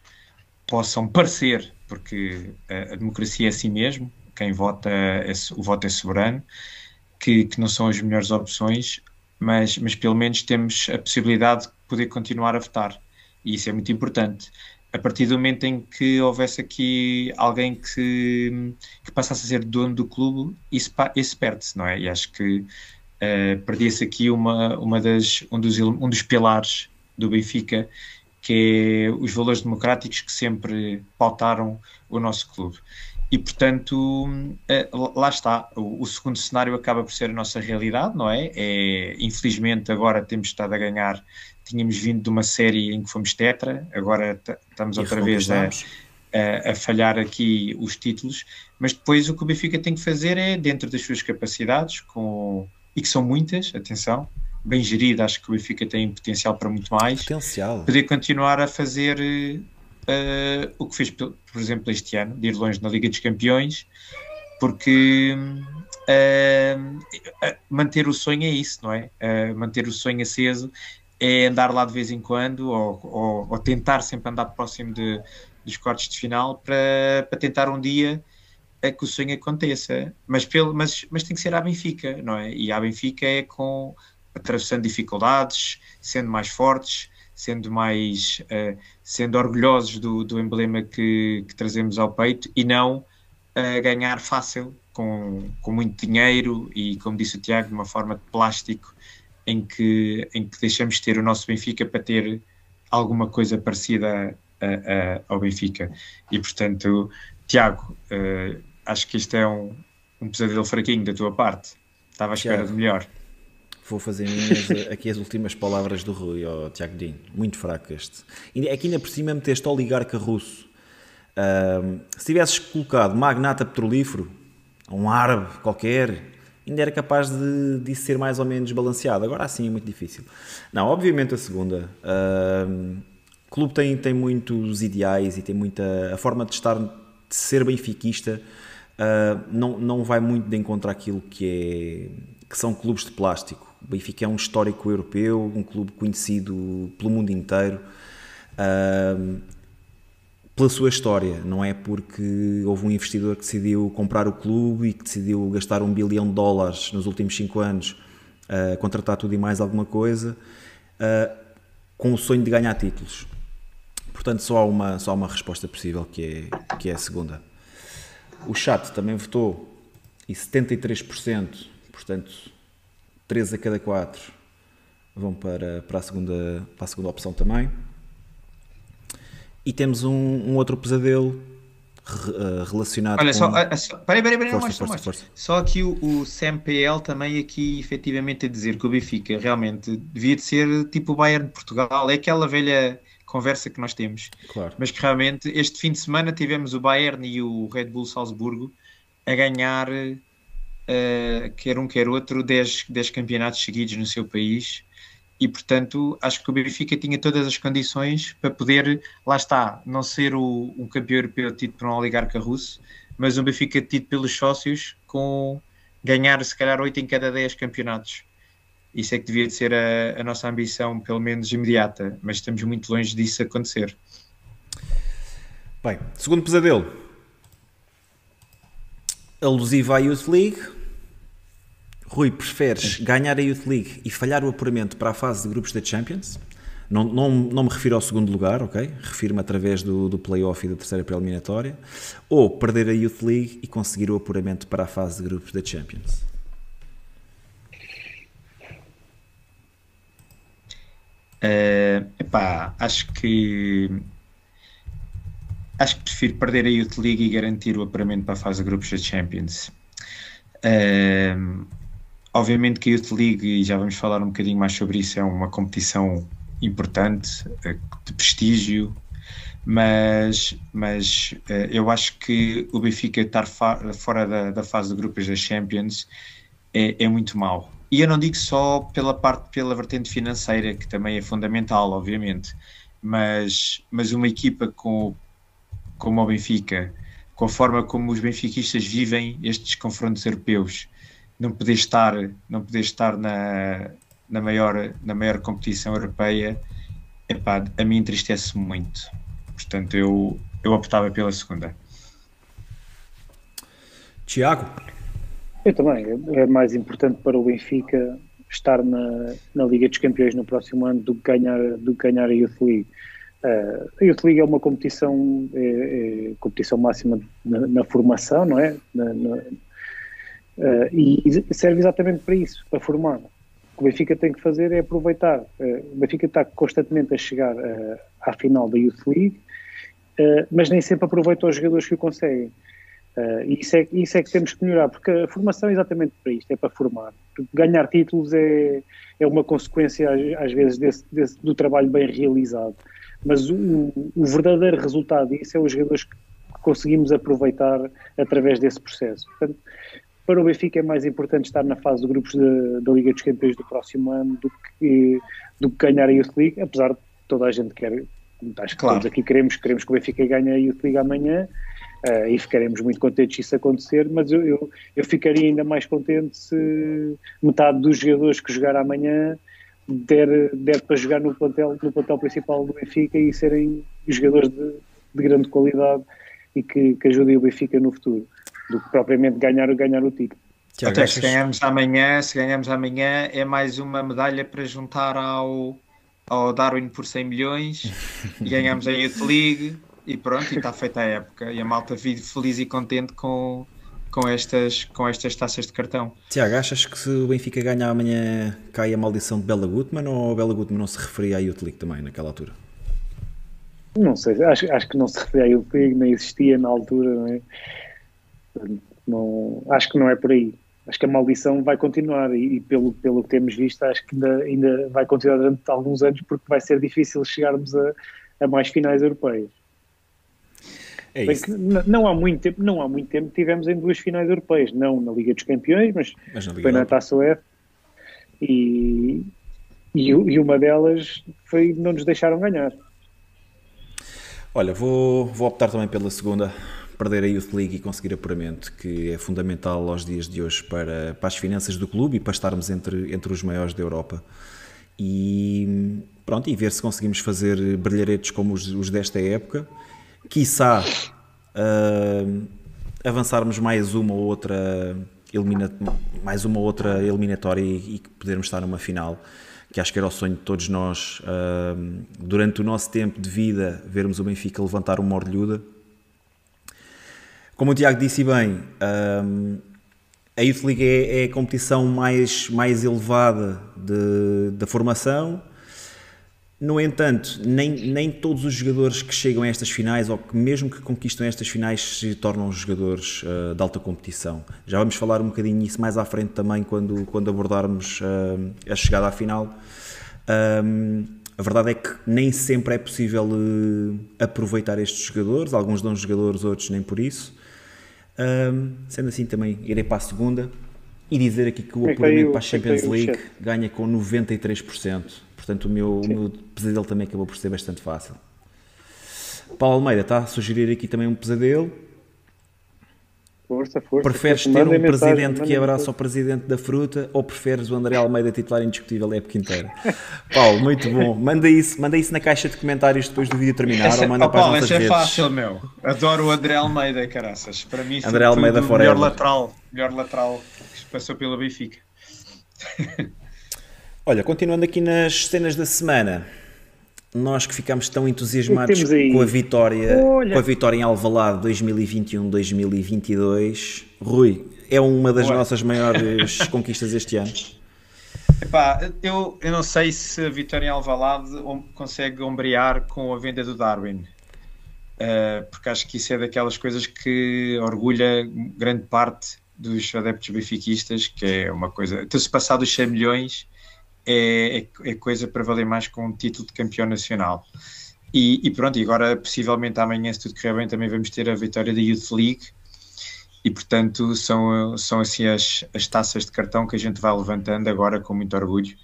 S2: possam parecer, porque a, a democracia é assim mesmo, quem vota, é, o voto é soberano, que, que não são as melhores opções, mas, mas pelo menos temos a possibilidade de poder continuar a votar. E isso é muito importante. A partir do momento em que houvesse aqui alguém que, que passasse a ser dono do clube, isso, isso perde-se, não é? E acho que uh, perdia-se aqui uma, uma das, um, dos, um dos pilares do Benfica, que é os valores democráticos que sempre pautaram o nosso clube. E, portanto, uh, lá está. O, o, segundo cenário acaba por ser a nossa realidade, não é? é? Infelizmente, agora temos estado a ganhar. Tínhamos vindo de uma série em que fomos tetra, agora estamos outra vez a, a, a, falhar aqui os títulos. Mas depois o que o Benfica tem que fazer é, dentro das suas capacidades, com e que são muitas, atenção, bem gerida, acho que o Benfica tem potencial para muito mais.
S1: Potencial.
S2: Poder continuar a fazer uh, o que fez, por exemplo, este ano, de ir longe na Liga dos Campeões, porque uh, manter o sonho é isso, não é? Uh, manter o sonho aceso é andar lá de vez em quando ou, ou, ou tentar sempre andar próximo de, dos cortes de final para, para tentar um dia é que o sonho aconteça, mas, pelo, mas, mas tem que ser à Benfica, não é? E a Benfica é com atravessando dificuldades, sendo mais fortes, sendo mais uh, sendo orgulhosos do, do emblema que, que, trazemos ao peito e não uh, ganhar fácil com, com muito dinheiro e como disse o Tiago de uma forma de plástico em que em que deixamos de ter o nosso Benfica para ter alguma coisa parecida a, a, ao Benfica e portanto Tiago uh, acho que isto é um, um pesadelo fraquinho da tua parte. Estava à espera de melhor.
S1: Vou fazer minhas, aqui as últimas palavras do Rui, oh, Tiago Dino. Muito fraco este. Aqui ainda por cima meteste oligarca russo. Uh, se tivesses colocado magnata petrolífero, um árabe qualquer, ainda era capaz de, de ser mais ou menos balanceado. Agora sim é muito difícil. Não, obviamente a segunda. Uh, o clube tem, tem muitos ideais e tem muita. A forma de estar, de ser benfiquista uh, não, não vai muito de encontro àquilo que, é, que são clubes de plástico. O Benfica é um histórico europeu, um clube conhecido pelo mundo inteiro. Uh, pela sua história, não é porque houve um investidor que decidiu comprar o clube e que decidiu gastar um bilhão de dólares nos últimos cinco anos, uh, contratar tudo e mais alguma coisa, uh, com o sonho de ganhar títulos. Portanto, só há uma, só há uma resposta possível que é, que é a segunda. O chat também votou e 73%, portanto, 3 a cada 4 vão para, para, a, segunda, para a segunda opção também. E temos um, um outro pesadelo uh, relacionado
S2: Olha,
S1: com...
S2: só, uh, só, peraí, peraí, peraí, força, força, força. Só aqui o, o também aqui efetivamente a dizer que o Benfica realmente devia de ser tipo o Bayern de Portugal, é aquela velha conversa que nós temos.
S1: Claro.
S2: Mas que realmente este fim de semana tivemos o Bayern e o Red Bull Salzburgo a ganhar, uh, quer um quer outro, 10, 10 campeonatos seguidos no seu país. E portanto, acho que o Benfica tinha todas as condições para poder, lá está, não ser o, um campeão europeu tido por um oligarca russo, mas um Benfica tido pelos sócios com ganhar se calhar 8 em cada 10 campeonatos. Isso é que devia de ser a, a nossa ambição, pelo menos imediata, mas estamos muito longe disso acontecer.
S1: Bem, segundo pesadelo. Alusivo à Youth League. Rui, preferes ganhar a Youth League e falhar o apuramento para a fase de grupos da Champions? Não, não, não me refiro ao segundo lugar, ok? Refiro-me através do, do playoff e da terceira pré-eliminatória. Ou perder a Youth League e conseguir o apuramento para a fase de grupos da Champions?
S2: Uh, epá, acho que acho que prefiro perder a Youth League e garantir o apuramento para a fase de grupos da Champions. Uh, obviamente que a Youth League, e já vamos falar um bocadinho mais sobre isso, é uma competição importante, de prestígio, mas, mas eu acho que o Benfica estar fora da, da fase de grupos da Champions é, é muito mau. E eu não digo só pela parte, pela vertente financeira, que também é fundamental, obviamente, mas, mas uma equipa com, como o Benfica, com a forma como os benfiquistas vivem estes confrontos europeus, não poder estar, não poder estar na, na, maior, na maior competição europeia, epá, a mim entristece muito. Portanto, eu, eu optava pela segunda.
S1: Tiago?
S3: Eu também. É mais importante para o Benfica estar na, na Liga dos Campeões no próximo ano do que ganhar, do que ganhar a Youth League. Uh, a Youth League é uma competição, é, é competição máxima na, na, formação, não é? Na, na, uh, e serve exatamente para isso, para formar. O que o Benfica tem que fazer é aproveitar. Uh, o Benfica está constantemente a chegar à final da Youth League, mas nem sempre aproveita os jogadores que o conseguem. Uh, isso, é, isso é que temos que melhorar, porque a formação é exatamente para isto, é para formar. Ganhar títulos é, é uma consequência, às, vezes, desse, desse, do trabalho bem realizado. Mas o, o, verdadeiro resultado disso é os jogadores que conseguimos aproveitar através desse processo. Portanto, para o Benfica é mais importante estar na fase de grupos da Liga dos Campeões do próximo ano do que, do que ganhar a Youth League, apesar de toda a gente quer, acho que claro. todos aqui queremos, queremos que o Benfica ganhe a Youth League amanhã, Uh, e ficaremos muito contentes se isso acontecer, mas eu, eu, eu, ficaria ainda mais contente se metade dos jogadores que jogar amanhã der, der para jogar no plantel, no plantel principal do Benfica e serem jogadores de, de grande qualidade e que, que, ajudem o Benfica no futuro, do que propriamente ganhar, ganhar o título.
S2: Até se ganharmos amanhã, se ganharmos amanhã é mais uma medalha para juntar ao, ao Darwin por 100 milhões. E ganhamos a Youth League e pronto, e está feita a época. E a malta vive feliz e contente com, com, estas, com estas taças de cartão.
S1: Tiago, achas que se o Benfica ganhar amanhã cai a maldição de Bela Gutmann ou Bela Gutmann não se referia à Youth League também naquela altura?
S3: Não sei, acho, acho que não se referia à Youth League, nem existia na altura, não é? Não, acho que não é por aí. Acho que a maldição vai continuar e, e pelo, pelo que temos visto, acho que ainda, ainda vai continuar durante alguns anos porque vai ser difícil chegarmos a, a mais finais europeias. É isso. não há muito tempo, não há muito tempo tivemos em duas finais europeias, não na Liga dos Campeões, mas, mas na foi na Taça UEFA e, e, e, uma delas foi não nos deixaram ganhar.
S1: Olha, vou, vou optar também pela segunda, perder a Youth League e conseguir apuramento, que é fundamental aos dias de hoje para, para as finanças do clube e para estarmos entre, entre os maiores da Europa. E pronto, e ver se conseguimos fazer brilharetes como os, os desta época quiçá, uh, avançarmos mais uma ou outra elimina mais uma outra eliminatória e, e podermos estar numa final que acho que era o sonho de todos nós uh, durante o nosso tempo de vida vermos o Benfica levantar uma orelhuda como o Tiago disse bem uh, a Youth League é, é, a competição mais, mais elevada de, da formação no entanto, nem, nem todos os jogadores que chegam a estas finais ou que mesmo que conquistam estas finais se tornam jogadores uh, de alta competição. Já vamos falar um bocadinho nisso mais à frente também quando, quando abordarmos uh, a chegada à final. Um, a verdade é que nem sempre é possível uh, aproveitar estes jogadores, alguns dão jogadores, outros nem por isso. Um, sendo assim, também irei para a segunda e dizer aqui que o apuramento para a Champions League ganha com 93%. Portanto, o meu, o meu pesadelo também acabou por ser bastante fácil. Paulo Almeida está a sugerir aqui também um pesadelo.
S3: Força, força.
S1: Preferes ter um presidente que abraça o presidente da fruta ou preferes o André Almeida titular indiscutível a época inteira? Paulo, muito bom. Manda isso, manda isso na caixa de comentários depois do vídeo terminar esse, ou manda oh, para Paulo, as nossas
S2: é fácil, meu. Adoro o André Almeida, caraças. Para mim,
S1: André Almeida
S2: foi o melhor lateral, melhor lateral que passou pela Benfica.
S1: Olha, continuando aqui nas cenas da semana, nós que ficámos tão entusiasmados com a vitória, Olha. com a vitória em Alvalade 2021-2022, Rui, é uma das Olha. nossas maiores conquistas este ano.
S2: Epá, eu, eu não sei se a vitória em Alvalade consegue ombrear com a venda do Darwin. Uh, porque acho que isso é daquelas coisas que orgulha grande parte dos adeptos benfiquistas, que é uma coisa. Então, se passar dos 100 milhões, é, é, é, coisa para valer mais com um título de campeão nacional. E, e, pronto, e agora possivelmente amanhã, se tudo correr bem, também vamos ter a vitória da Youth League. E portanto são, são assim as, as taças de cartão que a gente vai levantando agora com muito orgulho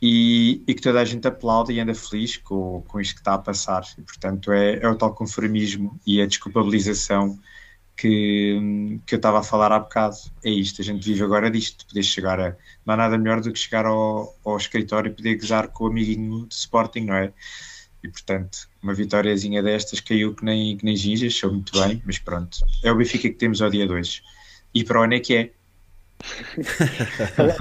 S2: e, e que toda a gente aplaude e anda feliz com, com isto que está a passar. E portanto é, é o tal conformismo e a desculpabilização que, que eu estava a falar há bocado. É isto, a gente vive agora disto, poder chegar a. Não há nada melhor do que chegar ao, ao escritório e poder gozar com o amiguinho de Sporting, não é? E portanto, uma vitóriazinha destas caiu que nem, que nem gingas, sou muito bem, mas pronto. É o Benfica que temos ao dia 2. E para onde é que é?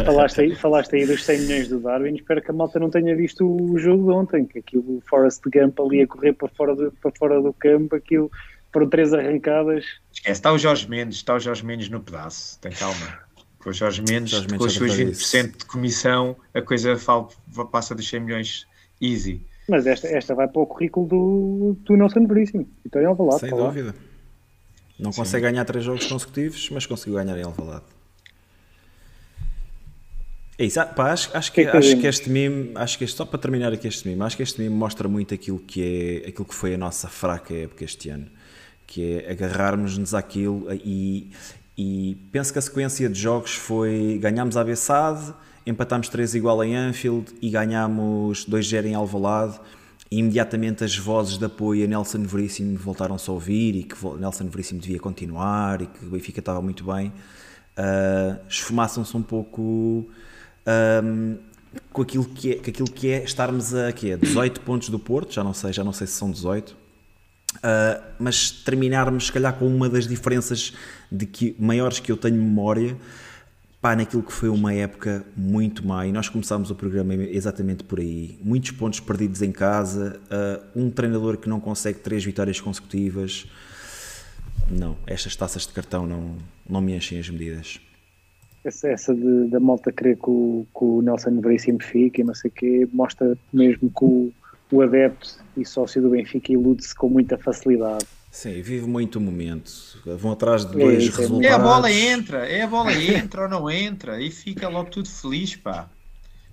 S3: falaste, aí, falaste aí dos 100 milhões do Darwin. Espero que a malta não tenha visto o jogo de ontem. Que aquilo, o Forrest Gump ali a correr para fora do, para fora do campo, aquilo foram três arrancadas.
S2: Esquece, está o Jorge Mendes, está o Jorge Mendes no pedaço, tem calma. Com o Jorge Mendes, Jorge com os seus 20% isso. de comissão, a coisa fala, passa dos 100 milhões easy.
S3: Mas esta, esta vai para o currículo do, do Nelson Veríssimo. Então, em Alvalade.
S1: Sem dúvida. Não Sim. consegue ganhar três jogos consecutivos, mas conseguiu ganhar em Alvalade. É isso, ah, pá, acho, acho, que, que, acho que este meme, acho que este, só para terminar aqui este meme, acho que este meme mostra muito aquilo que é aquilo que foi a nossa fraca época este ano que é agarrarmos-nos àquilo e, e penso que a sequência de jogos foi ganhámos a Bessade, empatámos 3 igual em Anfield e ganhámos 2-0 em Alvalade. E imediatamente as vozes de apoio a Nelson Veríssimo voltaram-se a ouvir e que Nelson Veríssimo devia continuar e que o Benfica estava muito bem. Uh, esfumaçam-se um pouco um, com aquilo que é, aquilo que é estarmos a, que é, 18 pontos do Porto, já não sei, já não sei se são 18 Uh, mas terminarmos, se calhar, com uma das diferenças de que, maiores que eu tenho memória, pá, naquilo que foi uma época muito má. E nós começámos o programa exatamente por aí. Muitos pontos perdidos em casa, uh, um treinador que não consegue três vitórias consecutivas. Não, estas taças de cartão não, não me enchem as medidas.
S3: Essa, essa de, da malta querer que o, que o Nelson Veríssimo fique e não sei o quê, mostra mesmo que o o adepto e sócio do Benfica ilude-se com muita facilidade.
S1: Sim, vive muito o momento. Vão atrás de dois é, resultados.
S2: É a bola entra, é a bola entra ou não entra e fica logo tudo feliz, pá.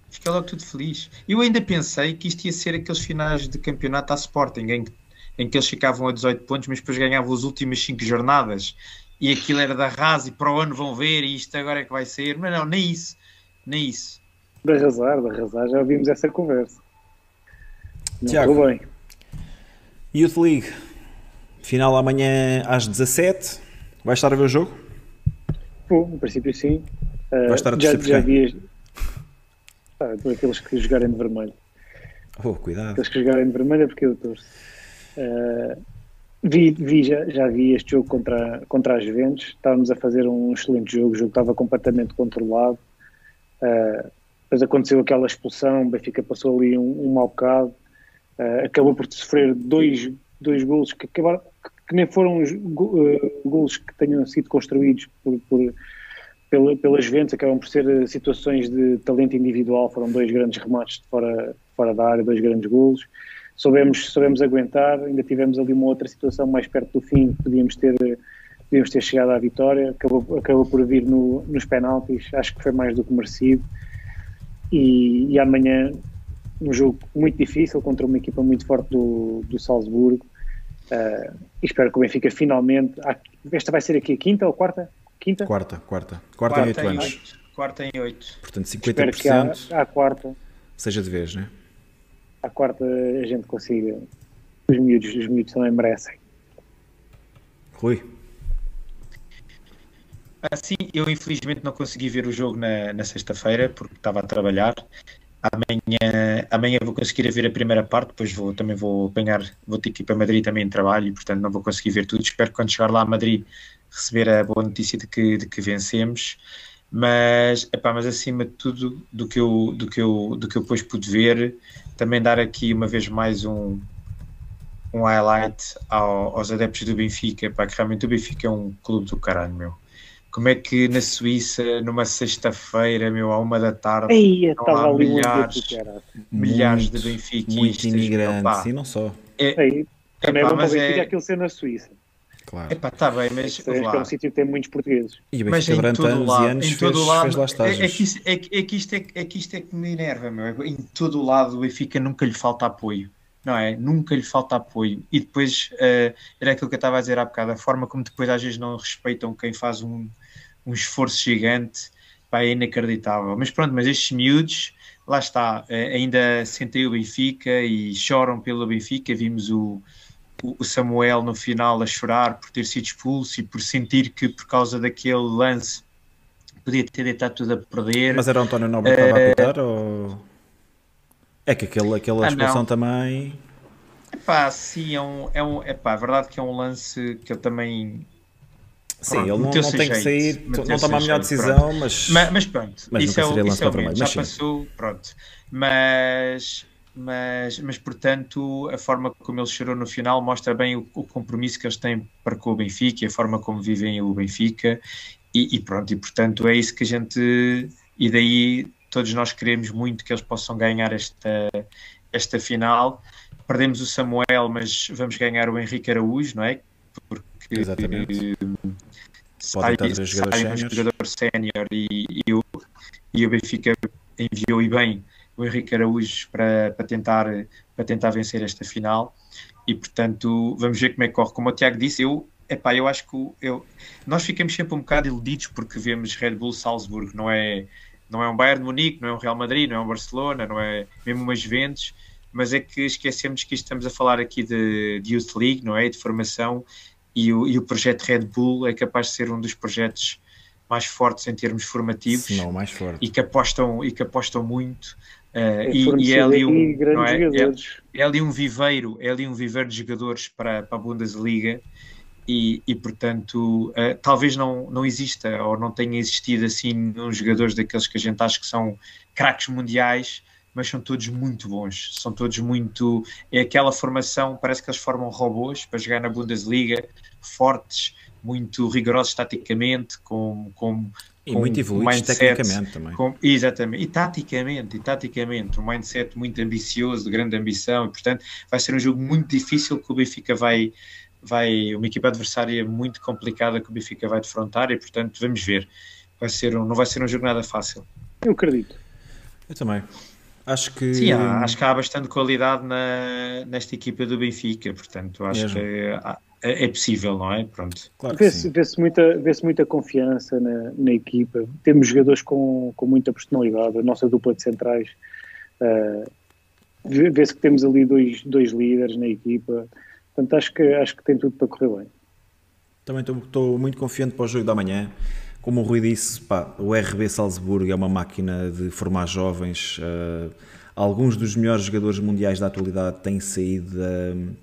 S2: Fica logo tudo feliz. Eu ainda pensei que isto ia ser aqueles finais de campeonato à Sporting, em, em que eles ficavam a 18 pontos, mas depois ganhavam as últimas 5 jornadas e aquilo era da rasa e para o ano vão ver e isto agora é que vai ser. Mas não, nem isso. Nem isso.
S3: De arrasar, de arrasar, já ouvimos essa conversa. Tiago, bem.
S1: Youth League, final amanhã às 17 Vai estar a ver o jogo?
S3: Vou, no princípio sim.
S1: Uh, Vai estar a já, já vi
S3: ah, aqueles que jogarem de vermelho.
S1: Oh, cuidado.
S3: Aqueles que jogarem de vermelho é porque eu torço. Uh, vi, vi já, já, vi este jogo contra, contra as Juventus. Estávamos a fazer um excelente jogo. O jogo estava completamente controlado. Uh, depois aconteceu aquela expulsão. O Benfica passou ali um, um mau bocado. Uh, acabou por sofrer dois, dois golos que, acabaram, que nem foram os uh, golos que tenham sido construídos por, por, pela, pelas Juventus, acabam por ser eh, situações de talento individual, foram dois grandes remates fora, fora da área, dois grandes golos. Soubemos, soubemos aguentar, ainda tivemos ali uma outra situação mais perto do fim, podíamos ter, podíamos ter chegado à vitória, acabou, acabou por vir no, nos penaltis, acho que foi mais do que merecido. E, e amanhã um jogo muito difícil contra uma equipa muito forte do, do Salzburgo. Uh, espero que o Benfica finalmente. Esta vai ser aqui a quinta ou quarta? Quinta?
S1: Quarta, quarta. Quarta, quarta em 8 anos.
S2: Quarta em 8.
S1: Portanto, 50%. Espero que à,
S3: à quarta.
S1: Seja de vez, né?
S3: À quarta a gente consiga. Os miúdos, os miúdos também merecem.
S1: Rui.
S2: Assim, eu infelizmente não consegui ver o jogo na, na sexta-feira porque estava a trabalhar. Amanhã, amanhã vou conseguir ver a primeira parte, depois vou, também vou apanhar, vou ter que ir para Madrid também em trabalho, portanto não vou conseguir ver tudo. Espero que quando chegar lá a Madrid receber a boa notícia de que, de que vencemos. Mas, epá, mas acima de tudo do que, eu, do, que eu, do que eu depois pude ver, também dar aqui uma vez mais um, um highlight ao, aos adeptos do Benfica, para que realmente o Benfica é um clube do caralho, meu como é que na Suíça, numa sexta-feira, meu, à uma da tarde,
S3: Ei, não há milhares,
S2: milhares de benfiquistas.
S1: Muito imigrantes, e não só.
S3: É, Ei, também é bom para Benfica é... aquilo ser na Suíça.
S2: Claro. Epá, está bem, mas.
S3: É, é um sítio que tem muitos portugueses.
S1: E mas em todo anos lado, anos em todo fez, lado, fez lá estágios.
S2: É, é, que isto, é, é, que isto é, é que isto é que me enerva, meu. Em todo o lado o Benfica nunca lhe falta apoio. Não é? Nunca lhe falta apoio. E depois, uh, era aquilo que eu estava a dizer há bocado, a forma como depois às vezes não respeitam quem faz um, um esforço gigante, pá, é inacreditável. Mas pronto, mas estes miúdos, lá está, uh, ainda sentem o Benfica e choram pelo Benfica. Vimos o, o Samuel no final a chorar por ter sido expulso e por sentir que por causa daquele lance podia ter deitado tudo a perder.
S1: Mas era o António Nobre que estava a apitar ou... É que aquele, aquela ah, expulsão não. também...
S2: Epá, sim, é um, é um, epá, é verdade que é um lance que eu também...
S1: Sim, pronto, ele não, não tem que sair, não toma a melhor decisão, pronto. mas...
S2: mas... Mas pronto, mas isso, é, o, isso é o já passou, pronto. Mas mas, mas portanto a forma como ele chorou no final mostra bem o, o, compromisso que eles têm para com o Benfica e a forma como vivem o Benfica e, e, pronto, e portanto é isso que a gente e daí todos nós queremos muito que eles possam ganhar esta, esta final perdemos o Samuel mas vamos ganhar o Henrique Araújo, não é?
S1: Porque Exatamente.
S2: sai, sai um jogador sénior e, e, o, e o Benfica enviou e bem o Henrique Araújo para, para, tentar, para tentar vencer esta final e portanto vamos ver como é que corre. Como o Tiago disse, eu, epá, eu acho que eu, nós ficamos sempre um bocado iludidos porque vemos Red Bull Salzburgo, não é, não é um Bayern de Munique, não é um Real Madrid, não é um Barcelona, não é mesmo umas Juventus, mas é que esquecemos que estamos a falar aqui de, de Youth League, não é? De formação e o, e o projeto Red Bull é capaz de ser um dos projetos mais fortes em termos formativos
S1: não, mais forte.
S2: e que apostam e que apostam muito Uh, e, e, é ali um, é? É, é, ali um viveiro, é ali um viveiro de jogadores para, para a Bundesliga e, e portanto uh, talvez não, não exista ou não tenha existido assim uns jogadores daqueles que a gente acha que são craques mundiais, mas são todos muito bons, são todos muito é aquela formação, parece que eles formam robôs para jogar na Bundesliga, fortes, muito rigorosos taticamente, com, com
S1: e com muito evoluídos tecnicamente também.
S2: Com, exatamente, e taticamente, e taticamente, um mindset muito ambicioso, de grande ambição, e portanto vai ser um jogo muito difícil que o Benfica vai, vai uma equipa adversária muito complicada que o Benfica vai defrontar e portanto vamos ver. Vai ser um, não vai ser um jogo nada fácil.
S3: Eu acredito.
S1: Eu também. Acho que.
S2: Sim, há, acho que há bastante qualidade na, nesta equipa do Benfica, portanto, acho Mesmo. que há, é, é possível, não é? Pronto.
S3: Claro vê-se vê muita, vê muita confiança na, na, equipa. Temos jogadores com, com muita personalidade. A nossa dupla de centrais uh, vê-se que temos ali dois, dois líderes na equipa. Portanto, acho que, acho que tem tudo para correr bem.
S1: Também estou muito confiante para o jogo da manhã. Como o Rui disse, pá, o RB Salzburgo é uma máquina de formar jovens. Uh, alguns dos melhores jogadores mundiais da atualidade têm saído. Uh,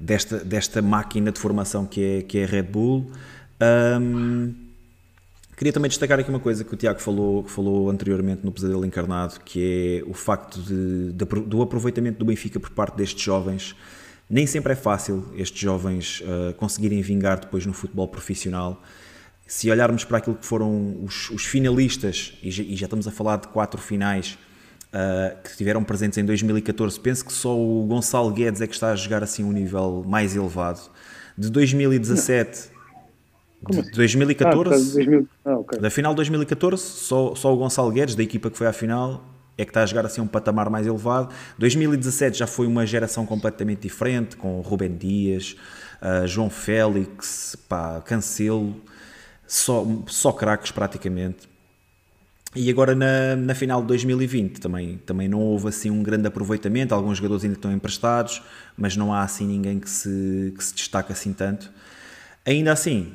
S1: desta, desta máquina de formação que é, que é a Red Bull. Um, queria também destacar aqui uma coisa que o Tiago falou, falou anteriormente no Pesadelo Encarnado, que é o facto de, de, do aproveitamento do Benfica por parte destes jovens. Nem sempre é fácil estes jovens uh, conseguirem vingar depois no futebol profissional. Se olharmos para aquilo que foram os, os finalistas, e já, e já estamos a falar de quatro finais, uh, que estiveram presentes em 2014, penso que só o Gonçalo Guedes é que está a jogar assim um nível mais elevado. De 2017, Como de 2014, assim? ah, 2000... ah, okay. da final de 2014, só, só o Gonçalo Guedes, da equipa que foi à final, é que está a jogar assim um patamar mais elevado. 2017 já foi uma geração completamente diferente, com Rubem Dias, uh, João Félix, pá, Cancelo, só, só craques praticamente. E agora na, na final de 2020 também, também não houve assim um grande aproveitamento, alguns jogadores ainda estão emprestados, mas não há assim ninguém que se, que se destaque assim tanto. Ainda assim,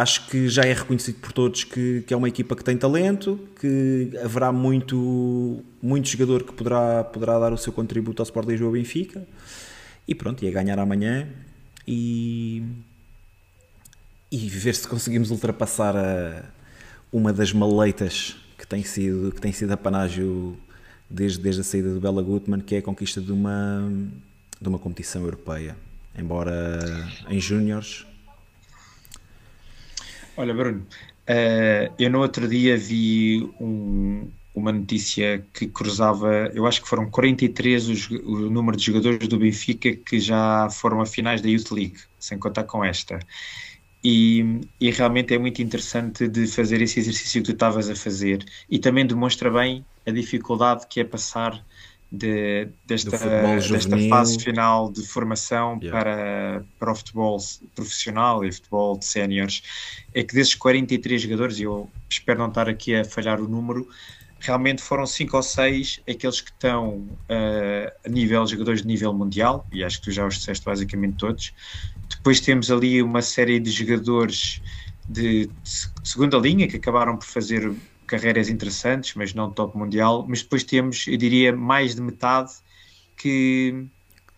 S1: acho que já é reconhecido por todos que, que é uma equipa que tem talento, que haverá muito, muito jogador que poderá, poderá dar o seu contributo ao Sport Lisboa Benfica. E pronto, ia ganhar amanhã e, e ver se conseguimos ultrapassar a uma das maleitas que tem sido, que tem sido apanágio desde, desde a saída do Bela Gutmann, que é a conquista de uma, de uma competição europeia. Embora em júniores.
S2: Olha, Bruno, uh, eu no outro dia vi um, uma notícia que cruzava, eu acho que foram 43 os, o número de jogadores do Benfica que já foram a finais da Youth League, sem contar com esta. E, e, realmente é muito interessante de fazer esse exercício que tu estavas a fazer e também demonstra bem a dificuldade que é passar de, desta, desta fase final de formação yeah. para, para o futebol profissional e futebol de séniores. É que desses 43 jogadores, e eu espero não estar aqui a falhar o número, realmente foram cinco ou seis aqueles que estão uh, a nível jogadores de nível mundial, e acho que tu já os disseste basicamente todos. Depois temos ali uma série de jogadores de segunda linha que acabaram por fazer carreiras interessantes, mas não top mundial. Mas depois temos, eu diria, mais de metade que,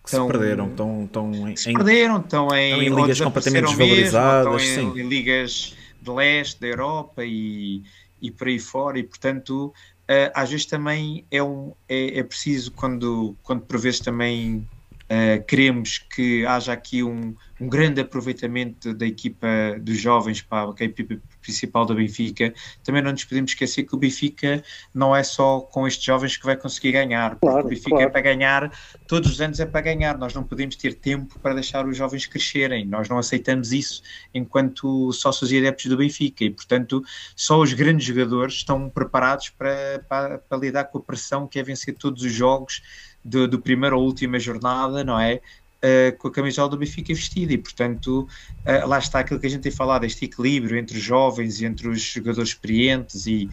S1: que se perderam, estão, estão em,
S2: se perderam, estão em,
S1: estão em ligas completamente desvalorizadas,
S2: mesmo,
S1: estão
S2: em, em, ligas de leste da Europa e, e por aí fora, e portanto uh, às vezes também é, um, é, é, preciso, quando, quando por vezes também uh, queremos que haja aqui um, um grande aproveitamento da equipa dos jovens para a equipa principal da Benfica, também não nos podemos esquecer que o Benfica não é só com estes jovens que vai conseguir ganhar, claro, o Benfica é claro. é para ganhar, todos os anos é para ganhar, nós não podemos ter tempo para deixar os jovens crescerem, nós não aceitamos isso enquanto sócios e adeptos do Benfica. E portanto só os grandes jogadores estão preparados para, para, para lidar com a pressão que é vencer todos os jogos do, do primeiro ou última jornada, não é? uh, com a camisola do Benfica vestida e, portanto, uh, lá está aquilo que a gente tem falado, este equilíbrio entre os jovens e entre os jogadores experientes e,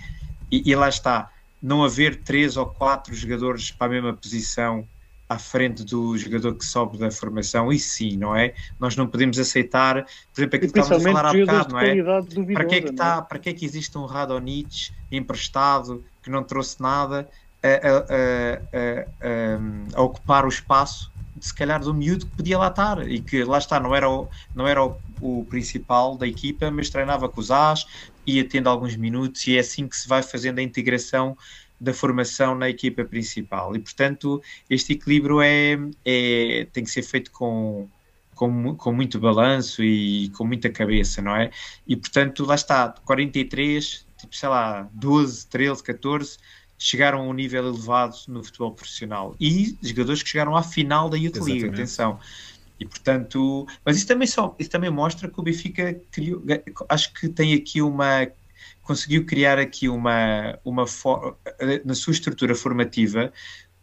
S2: e, e lá está, não haver três ou quatro jogadores para a mesma posição à frente do jogador que sobe da formação, e sim, não é? Nós não podemos aceitar, por exemplo, aquilo que estávamos a falar há bocado, não é? Para que é que, está, é? para que é que existe um Radonich emprestado que não trouxe nada a, a, a, a, ocupar o espaço se calhar do miúdo que podia lá estar e que lá está, não era o, não era o, o principal da equipa, mas treinava com os As, ia tendo alguns minutos e é assim que se vai fazendo a integração da formação na equipa principal e portanto este equilíbrio é, é tem que ser feito com, com, com muito balanço e com muita cabeça, não é? E portanto lá está, 43, tipo sei lá, 12, 13, 14 chegaram a um nível elevado no futebol profissional e jogadores que chegaram à final da Youth League, atenção. E portanto, mas isso também, só, isso também mostra que o Benfica criou, acho que tem aqui uma conseguiu criar aqui uma, uma na sua estrutura formativa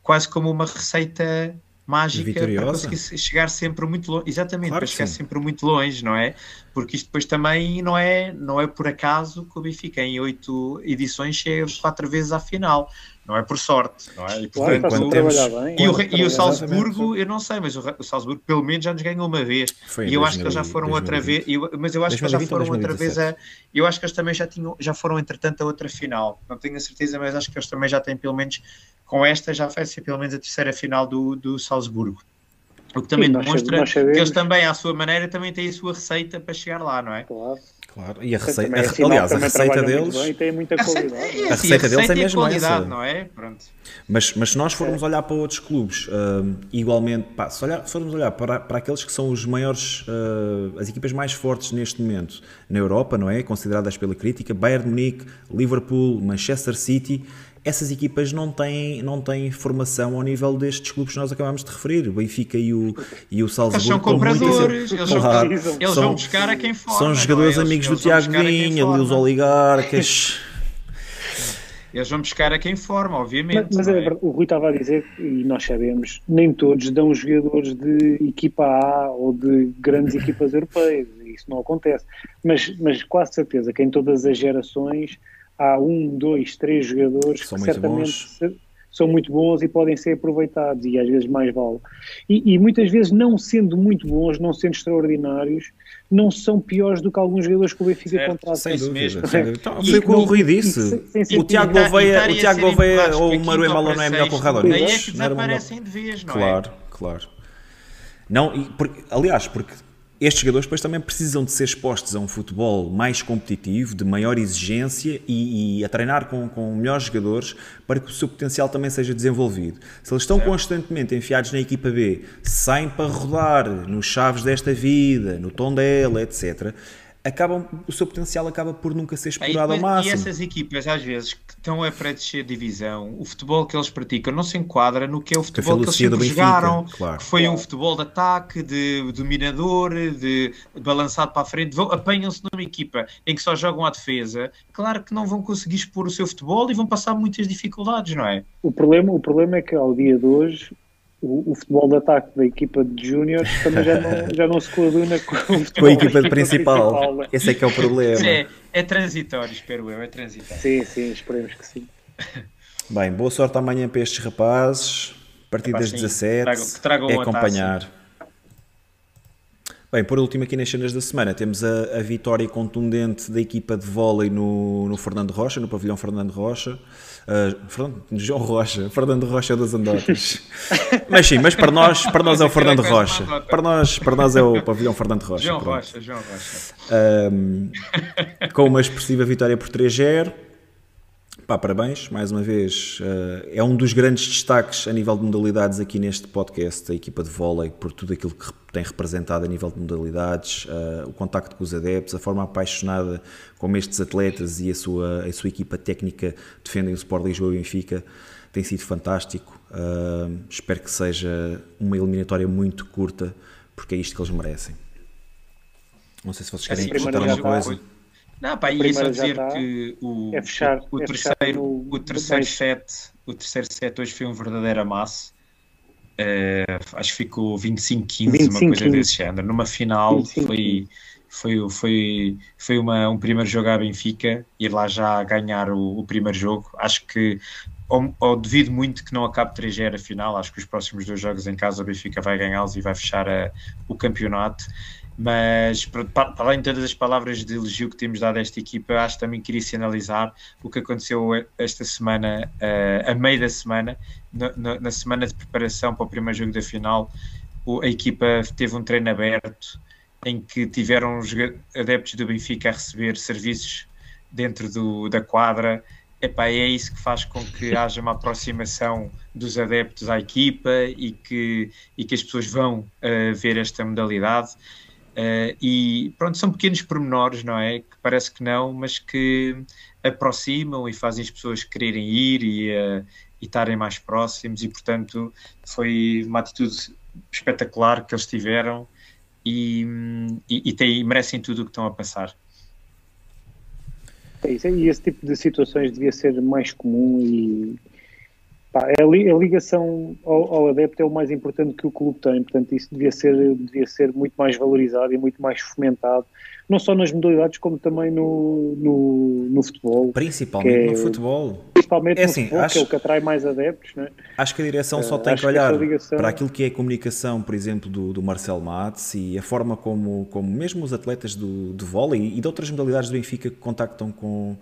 S2: quase como uma receita mágica
S1: Vitoriosa.
S2: para conseguir chegar sempre muito longe. Exatamente, claro para chegar sim. sempre muito longe, não é? Porque isto depois também não é, não é por acaso que o Benfica em oito edições chega quatro vezes à final. Não é por sorte, não é?
S3: E, portanto, claro, quando temos... bem,
S2: e, o, e o Salzburgo, eu não sei, mas o, o, Salzburgo pelo menos já nos ganhou uma vez. Foi e eu acho que eles já foram 2020. outra vez, eu, mas eu acho que eles já foram outra vez a. Eu acho que eles também já, tinham, já foram, entretanto, a outra final. Não tenho a certeza, mas acho que eles também já têm pelo menos com esta já vai ser pelo menos a terceira final do, do Salzburgo. O que também Sim, demonstra que eles também, à sua maneira, também têm a sua receita para chegar lá, não é?
S3: Claro.
S1: Claro, e a receita, a, aliás, a receita deles.
S3: Bem, tem muita qualidade. A,
S1: receita, a receita deles é mesmo essa.
S2: não é? Pronto.
S1: Mas, mas se nós formos olhar para outros clubes, uh, igualmente, pá, se, olhar, se formos olhar para, para aqueles que são os maiores, uh, as equipas mais fortes neste momento na Europa, não é? Consideradas pela crítica, Bayern Munique, Liverpool, Manchester City, essas equipas não têm, não têm formação ao nível destes clubes que nós acabamos de referir, o Benfica e o, e o Salzburgo.
S2: Eles são compradores, eles, claro, eles são, vão buscar a quem for.
S1: São jogadores é? amigos eles, do Tiago Vinha, ali os oligarcas.
S2: Eles vão buscar a quem forma, obviamente.
S3: Mas, mas é, é? o Rui estava a dizer, e nós sabemos, nem todos dão jogadores de equipa A ou de grandes equipas europeias. Isso não acontece. Mas, mas quase certeza que em todas as gerações há um, dois, três jogadores
S1: são
S3: que certamente bons. são muito bons e podem ser aproveitados e às vezes mais vale. E, e, muitas vezes não sendo muito bons, não sendo extraordinários, não são piores do que alguns jogadores que o Benfica contrata.
S1: Sem dúvida. Então, foi o que o Rui disse. o Tiago Gouveia, o Tiago Gouveia ou o Maruem Malo não é melhor que o Radonich.
S2: Daí é que desaparecem de vez, não
S1: é? Claro, claro. Não, e, porque, aliás, porque estes jogadores depois também precisam de ser expostos a um futebol mais competitivo, de maior exigência e, e a treinar com, com, melhores jogadores para que o seu potencial também seja desenvolvido. Se eles estão constantemente enfiados na equipa B, saem para rodar nos chaves desta vida, no tom dela, etc., acabam, o seu potencial acaba por nunca ser explorado ao máximo.
S2: E essas equipas, às vezes, que estão a pré-descer divisão, o futebol que eles praticam não se enquadra no que é o futebol que, que eles sempre Benfica, jogaram, claro. que foi claro. um futebol de ataque, de dominador, de balançado para a frente. Apanham-se numa equipa em que só jogam à defesa, claro que não vão conseguir expor o seu futebol e vão passar muitas dificuldades, não é?
S3: O problema, o problema é que ao dia de hoje o, o, futebol de ataque da equipa de júniores também já não, já não se coaduna com,
S1: com a equipa, equipa principal. principal né? Esse é que é o problema.
S2: É, é transitório, espero eu, é transitório.
S3: Sim, sim, esperemos que sim.
S1: Bem, boa sorte amanhã para estes rapazes. A partir das 17 trago, trago é acompanhar. Bem, por último aqui nas cenas da semana temos a, a vitória contundente da equipa de vôlei no, no Fernando Rocha, no pavilhão Fernando Rocha. Uh, Fernando, João Rocha, Fernando Rocha das Andotas. mas sim, mas para nós, para nós é o Fernando Rocha. Para nós, para nós é o pavilhão Fernando Rocha.
S2: João pronto. Rocha, João Rocha.
S1: Um, com uma expressiva vitória por 3-0. Pá, parabéns, mais uma vez. Uh, é um dos grandes destaques a nível de modalidades aqui neste podcast, a equipa de vôlei, por tudo aquilo que tem representado a nível de modalidades, uh, o contacto com os adeptos, a forma apaixonada como estes atletas e a sua, a sua equipa técnica defendem o Sport Lisboa e Benfica, tem sido fantástico. Uh, espero que seja uma eliminatória muito curta, porque é isto que eles merecem. Não sei se vocês querem acrescentar alguma coisa.
S2: Não, pá, ia só dizer que o, é fechar, o, o é terceiro, no, o terceiro set, o terceiro set hoje foi um verdadeiro amasso. Uh, acho que ficou 25-15, uma coisa 15. desse género. Numa final 25, foi, foi, foi, foi uma, um primeiro jogo à Benfica, ir lá já ganhar o, o primeiro jogo. Acho que ou, ou devido muito que não acabe 3-0 a final, acho que os próximos dois jogos em casa o Benfica vai ganhá-los e vai fechar a, o campeonato. Mas, para, para além de todas as palavras de elogio que temos dado a esta equipa, acho que também queria sinalizar o que aconteceu esta semana, uh, a meio da semana, na, na, semana de preparação para o primeiro jogo da final. O, a equipa teve um treino aberto em que tiveram os adeptos do Benfica a receber serviços dentro do, da quadra. Epá, é isso que faz com que haja uma aproximação dos adeptos à equipa e que, e que as pessoas vão uh, ver esta modalidade. Uh, e pronto, são pequenos pormenores, não é? Que parece que não, mas que aproximam e fazem as pessoas quererem ir e, uh, e estarem mais próximos, e portanto foi uma atitude espetacular que eles tiveram e, e, e, tem, merecem tudo o que estão a passar.
S3: É isso, e esse tipo de situações devia ser mais comum e Pá, a, ligação ao, ao, adepto é o mais importante que o clube tem, portanto isso devia ser, devia ser muito mais valorizado e muito mais fomentado, não só nas modalidades como também no, no, no futebol.
S1: Principalmente é, no futebol.
S3: Principalmente é no assim, futebol, acho, que é o que atrai mais adeptos. Né?
S1: Acho que a direção só uh, tem que olhar que ligação... para aquilo que é a comunicação, por exemplo, do, do Marcel Matos e a forma como, como mesmo os atletas do, de vôlei e de outras modalidades do Benfica que contactam com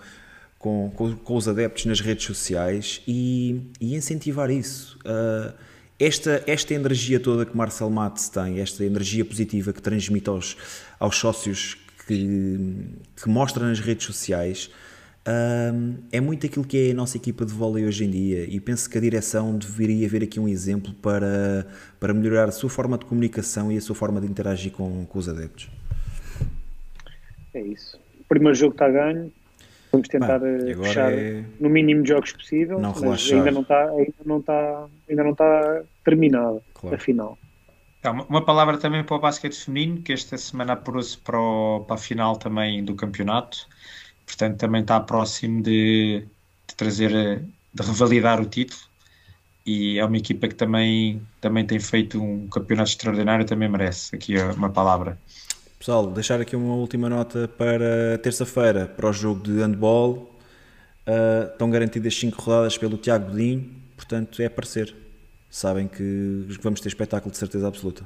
S1: com, com, com, os adeptos nas redes sociais e, e incentivar isso. Uh, esta, esta energia toda que Marcel Matos tem, esta energia positiva que transmite aos, aos sócios que, que mostra nas redes sociais, uh, é muito aquilo que é a nossa equipa de vôlei hoje em dia e penso que a direção deveria ver aqui um exemplo para, para melhorar a sua forma de comunicação e a sua forma de interagir com, com os adeptos.
S3: É isso. O primeiro jogo está ganho, Vamos tentar eh, fechar é... no mínimo de jogos possível, não mas ainda não está ainda não está ainda não está terminada claro. a final.
S2: Então, uma palavra também para o basquete feminino, que esta semana apurou-se para, para a final também do campeonato, portanto também está próximo de, de trazer, eh, de revalidar o título e é uma equipa que também, também tem feito um campeonato extraordinário, também merece aqui uma palavra.
S1: Pessoal, deixar aqui uma última nota para terça-feira, para o jogo de handball. Uh, estão garantidas 5 rodadas pelo Tiago Godinho, portanto é aparecer. Sabem que vamos ter espetáculo de certeza absoluta.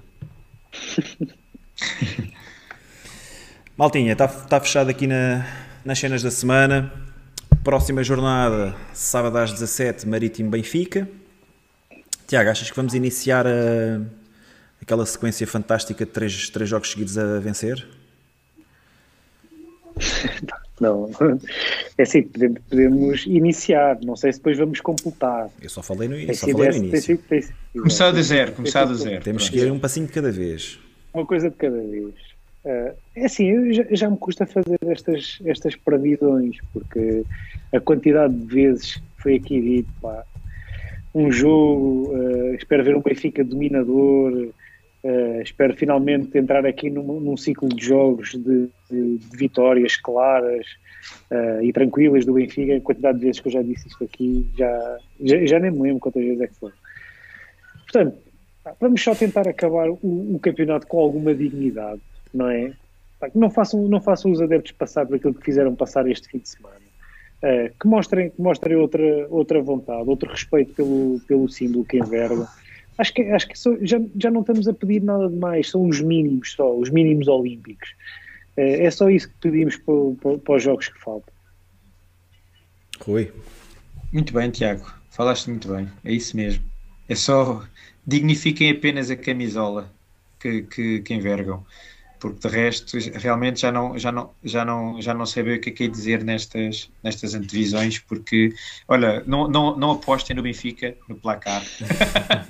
S1: Maltinha, está tá fechado aqui na, nas cenas da semana. Próxima jornada, sábado às 17, Marítimo Benfica. Tiago, achas que vamos iniciar a aquela sequência fantástica de três, três jogos seguidos a vencer?
S3: Não, é assim, podemos, podemos, iniciar, não sei se depois vamos completar.
S1: Eu só falei no, só falei no início. Tem,
S2: tem, começar do zero, começar do zero.
S1: Temos que ir um passinho de cada vez.
S3: Uma coisa de cada vez. Uh, é assim, eu já, já, me custa fazer estas, estas previsões, porque a quantidade de vezes foi aqui dito, pá, um jogo, uh, espero ver um Benfica dominador, uh, espero finalmente entrar aqui num, num ciclo de jogos de, de, de vitórias claras uh, e tranquilas do Benfica. A quantidade de vezes que eu já disse isto aqui, já, já, já nem me lembro quantas vezes é que foi. Portanto, vamos só tentar acabar o, o campeonato com alguma dignidade, não é? Não façam, não façam os adeptos passar por aquilo que fizeram passar este fim de semana uh, que mostrem, que mostrem outra, outra vontade, outro respeito pelo, pelo símbolo que enverga. Acho que, acho que só, já, já não estamos a pedir nada de mais, são os mínimos só, os mínimos olímpicos. Uh, é só isso que pedimos para, para, para os jogos que faltam.
S1: Rui.
S2: Muito bem, Tiago. Falaste muito bem. É isso mesmo. É só dignifiquem apenas a camisola que, que, que envergam porque de resto realmente já não, já não, já não, já não bem o que é que é dizer nestas, nestas antevisões, porque olha, não, não, não apostem no Benfica no placar,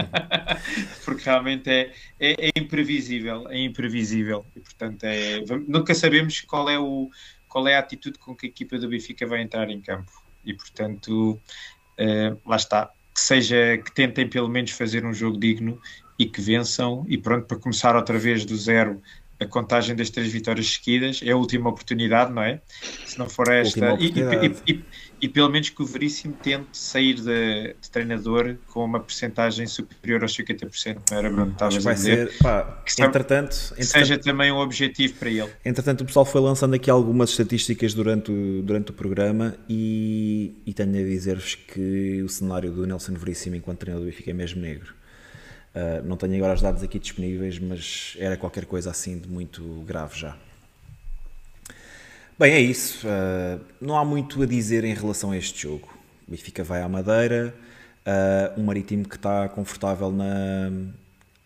S2: porque realmente é, é, é, imprevisível, é imprevisível, e portanto é, nunca sabemos qual é, o, qual é a atitude com que a equipa do Benfica vai entrar em campo, e portanto uh, lá está, que seja, que tentem pelo menos fazer um jogo digno e que vençam, e pronto, para começar outra vez do zero a contagem das três vitórias seguidas, é a última oportunidade, não é? Se não for esta, e, e, e, e, pelo menos que o Veríssimo tente sair de, de treinador com uma percentagem superior aos 50%, não era Bruno?
S1: Estavas a dizer. Ser, pá, que entretanto,
S2: seja também um objetivo para ele.
S1: Entretanto, o pessoal foi lançando aqui algumas estatísticas durante o, durante o programa e, e tenho a dizer-vos que o cenário do Nelson Veríssimo enquanto treinador do Benfica é mesmo negro Uh, não tenho agora os dados aqui disponíveis, mas era qualquer coisa assim de muito grave já. Bem, é isso. Uh, não há muito a dizer em relação a este jogo. O Benfica vai à Madeira, uh, um Marítimo que está confortável na,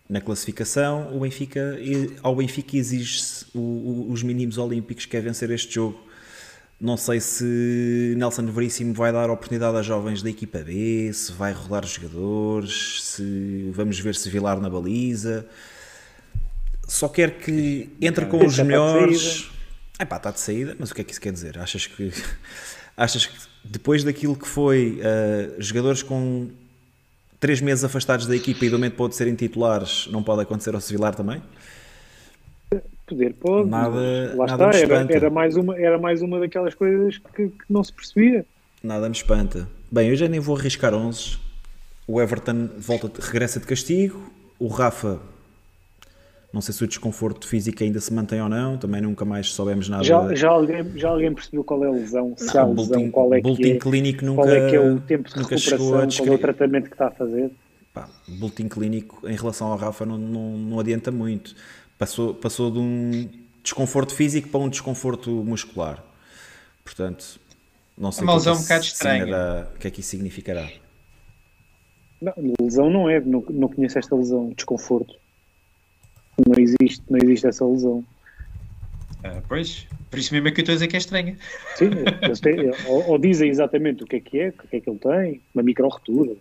S1: na classificação. O Benfica, ao Benfica exige-se os mínimos olímpicos, quer vencer este jogo não sei se Nelson Veríssimo vai dar oportunidade a jovens da equipa B, se vai rodar os jogadores, se vamos ver se Vilar na baliza. Só quer que entre com os melhores. É pá, está de saída, mas o que é que isso quer dizer? Achas que, achas que depois daquilo que foi uh, jogadores com três meses afastados da equipa e do momento pode serem titulares, não pode acontecer ao Civilar também?
S3: Poder pode, nada, lá nada está, era, era, mais uma, era mais uma daquelas coisas que, que, não se percebia.
S1: Nada me espanta. Bem, eu já nem vou arriscar 11. O Everton volta, regressa de castigo. O Rafa, não sei se o desconforto físico ainda se mantém ou não, também nunca mais soubemos nada.
S3: Já, já, alguém, já alguém percebeu qual é a lesão? Se não, há lesão, bulletin, qual é que é,
S1: clínico nunca,
S3: qual é que é o tempo de recuperação, qual é o tratamento que está a fazer?
S1: Pá, bulletin clínico em relação ao Rafa não, não, não adianta muito Passou, passou de um desconforto físico para um desconforto muscular. Portanto, não sei
S2: uma lesão é um bocado estranha.
S1: O que é que isso significará?
S3: Não, lesão não é, não, não conheço esta lesão, desconforto. Não existe, não existe essa lesão.
S2: Ah, pois, por isso mesmo é que eu estou a dizer que é estranha.
S3: Sim, têm, ou, ou, dizem exatamente o que é que é, o que é que ele tem, uma micro-retura.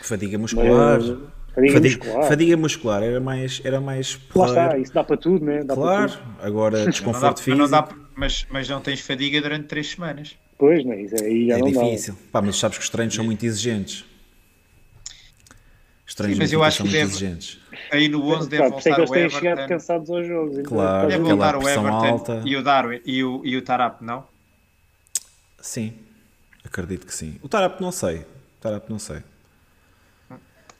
S1: Fadiga muscular. Mas, Fadiga, fadiga, muscular. fadiga muscular era mais. Era mais
S3: Lá está, isso dá para tudo, né? Dá
S1: claro,
S3: tudo.
S1: agora desconforto dá, físico. Mas,
S2: dá, mas, mas, não tens fadiga durante 3 semanas.
S3: Pois, não, isso aí já
S1: é
S3: não
S1: difícil. Pá, mas sabes que os treinos são muito exigentes. Os treinos Sim,
S2: mas eu acho que deve, exigentes. aí no 11 deve claro, voltar é
S3: o Everton. chegado cansados aos jogos.
S1: Então claro,
S2: deve voltar o Everton alta. e o Darwin e o, e o Tarap, não?
S1: Sim, acredito que sim. O Tarap não sei. O Tarap não sei.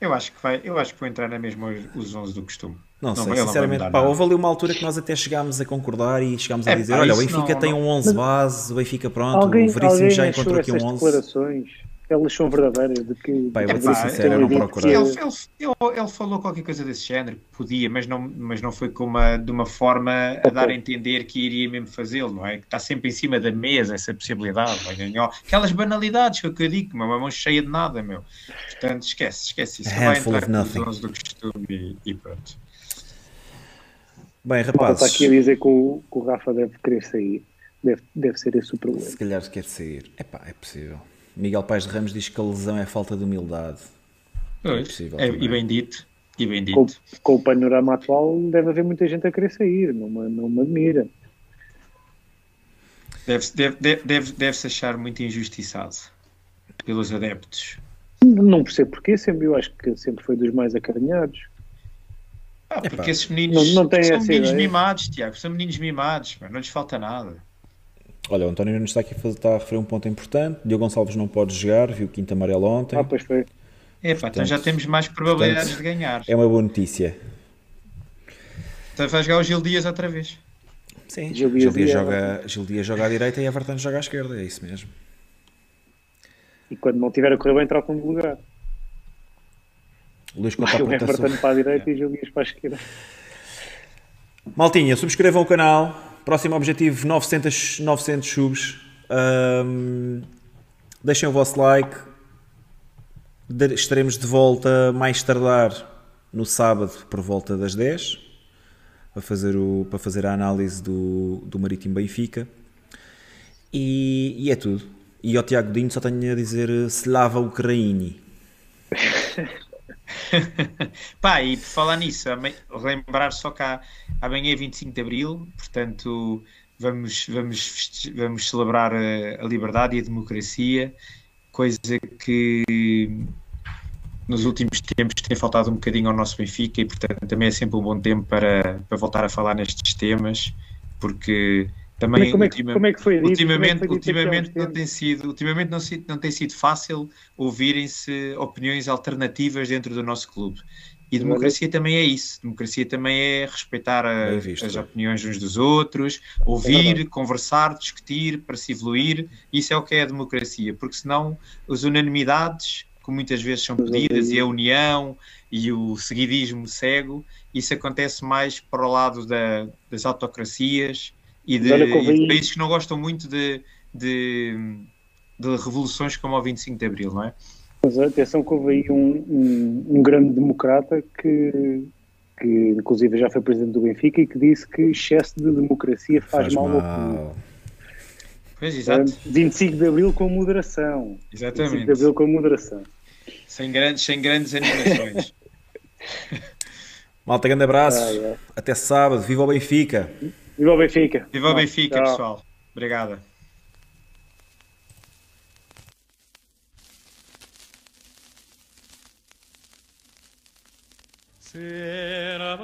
S2: Eu acho que vai, eu acho que vou entrar na mesma os 11 do costume.
S1: Não, não sei, sinceramente, pá, houve ali uma altura que nós até chegámos a concordar e chegámos a é, dizer, pá, olha, o Benfica não, tem um 11 base, o Benfica pronto,
S3: alguém,
S1: o Veríssimo já encontrou aqui um 11.
S3: declarações elas são verdadeiras de que
S1: Pai, eu vou ser sincero, eu não procurei.
S2: Ele, ele, ele, falou qualquer coisa desse género, podia, mas não, mas não foi com uma, de uma forma a dar a entender que iria mesmo fazê-lo, não é? Que está sempre em cima da mesa essa possibilidade, vai ganhar aquelas banalidades que eu digo, uma mão cheia de nada, meu. Portanto, esquece, esquece isso. Vai entrar nos do costume e, e pronto.
S1: Bem, rapazes.
S3: Está aqui a dizer que o, que o Rafa deve querer sair. Deve, deve ser esse o problema.
S1: Se calhar quer sair. Epá, é possível. Miguel Paes de Ramos diz que a lesão é falta de humildade.
S2: Pois, é, é e bem dito. E bem
S3: com, com, o panorama atual, deve haver muita gente a querer sair, não me, não me admira.
S2: Deve-se deve, deve, deve, deve achar muito injustiçado pelos adeptos.
S3: Não percebo porquê, sempre, eu acho que sempre foi dos mais acarinhados.
S2: Ah, porque Epá. esses meninos não, não são meninos ideia. mimados, Tiago, são meninos mimados, não lhes falta nada.
S1: Olha, o António Nunes está aqui a, está a referir um ponto importante. Diogo Gonçalves não pode jogar, viu o quinto amarelo ontem.
S3: Ah, pois foi.
S2: Epá, portanto, então já temos mais probabilidades portanto, de ganhar.
S1: É uma boa notícia.
S2: Então vai jogar o Gil Dias outra vez.
S1: Sim, Gil Dias, Gil Dias, joga, Gil Dias joga à direita e Everton joga à esquerda, é isso mesmo.
S3: E quando não tiver a correr bem, troca de lugar.
S1: Luís conta
S3: o Everton para a direita é. e Gil Dias para a esquerda.
S1: Maltinha, subscrevam o canal. Próximo objetivo: 900, 900 subs. Um, deixem o vosso like. Estaremos de volta mais tardar no sábado por volta das 10 para fazer, o, para fazer a análise do, do Marítimo Benfica. E, e é tudo. E ao Tiago Dinho só tenho a dizer Slava Ukraini.
S2: Pá, e por falar nisso, lembrar só que amanhã é 25 de Abril, portanto vamos, vamos, vamos celebrar a, a liberdade e a democracia, coisa que nos últimos tempos tem faltado um bocadinho ao nosso Benfica e portanto também é sempre um bom tempo para, para voltar a falar nestes temas, porque também
S3: como é, como é, como é que foi dito?
S2: ultimamente, é ultimamente não tem sido ultimamente não, não tem sido fácil ouvirem-se opiniões alternativas dentro do nosso clube. E democracia também é isso. Democracia também é respeitar a, visto, as é. opiniões uns dos outros ouvir, é conversar, discutir para se evoluir, isso é o que é a democracia porque senão as unanimidades que muitas vezes são pedidas e a união e o seguidismo cego isso acontece mais para o lado da, das autocracias e de, e de países que não gostam muito de, de, de, revoluções como o 25 de Abril, não é?
S3: Mas atenção que houve aí um, um, um, grande democrata que, que inclusive já foi presidente do Benfica e que disse que excesso de democracia faz, faz mal, mal ao povo.
S2: Pois, exato.
S3: 25 de Abril com moderação.
S2: Exatamente.
S3: 25 de Abril com moderação.
S2: Sem grandes, sem grandes animações.
S1: Malta, grande abraço. Ah, é. Até sábado. Viva o Benfica.
S3: Viva o Benfica.
S2: Viva o Benfica, Tchau. pessoal. Obrigada. Será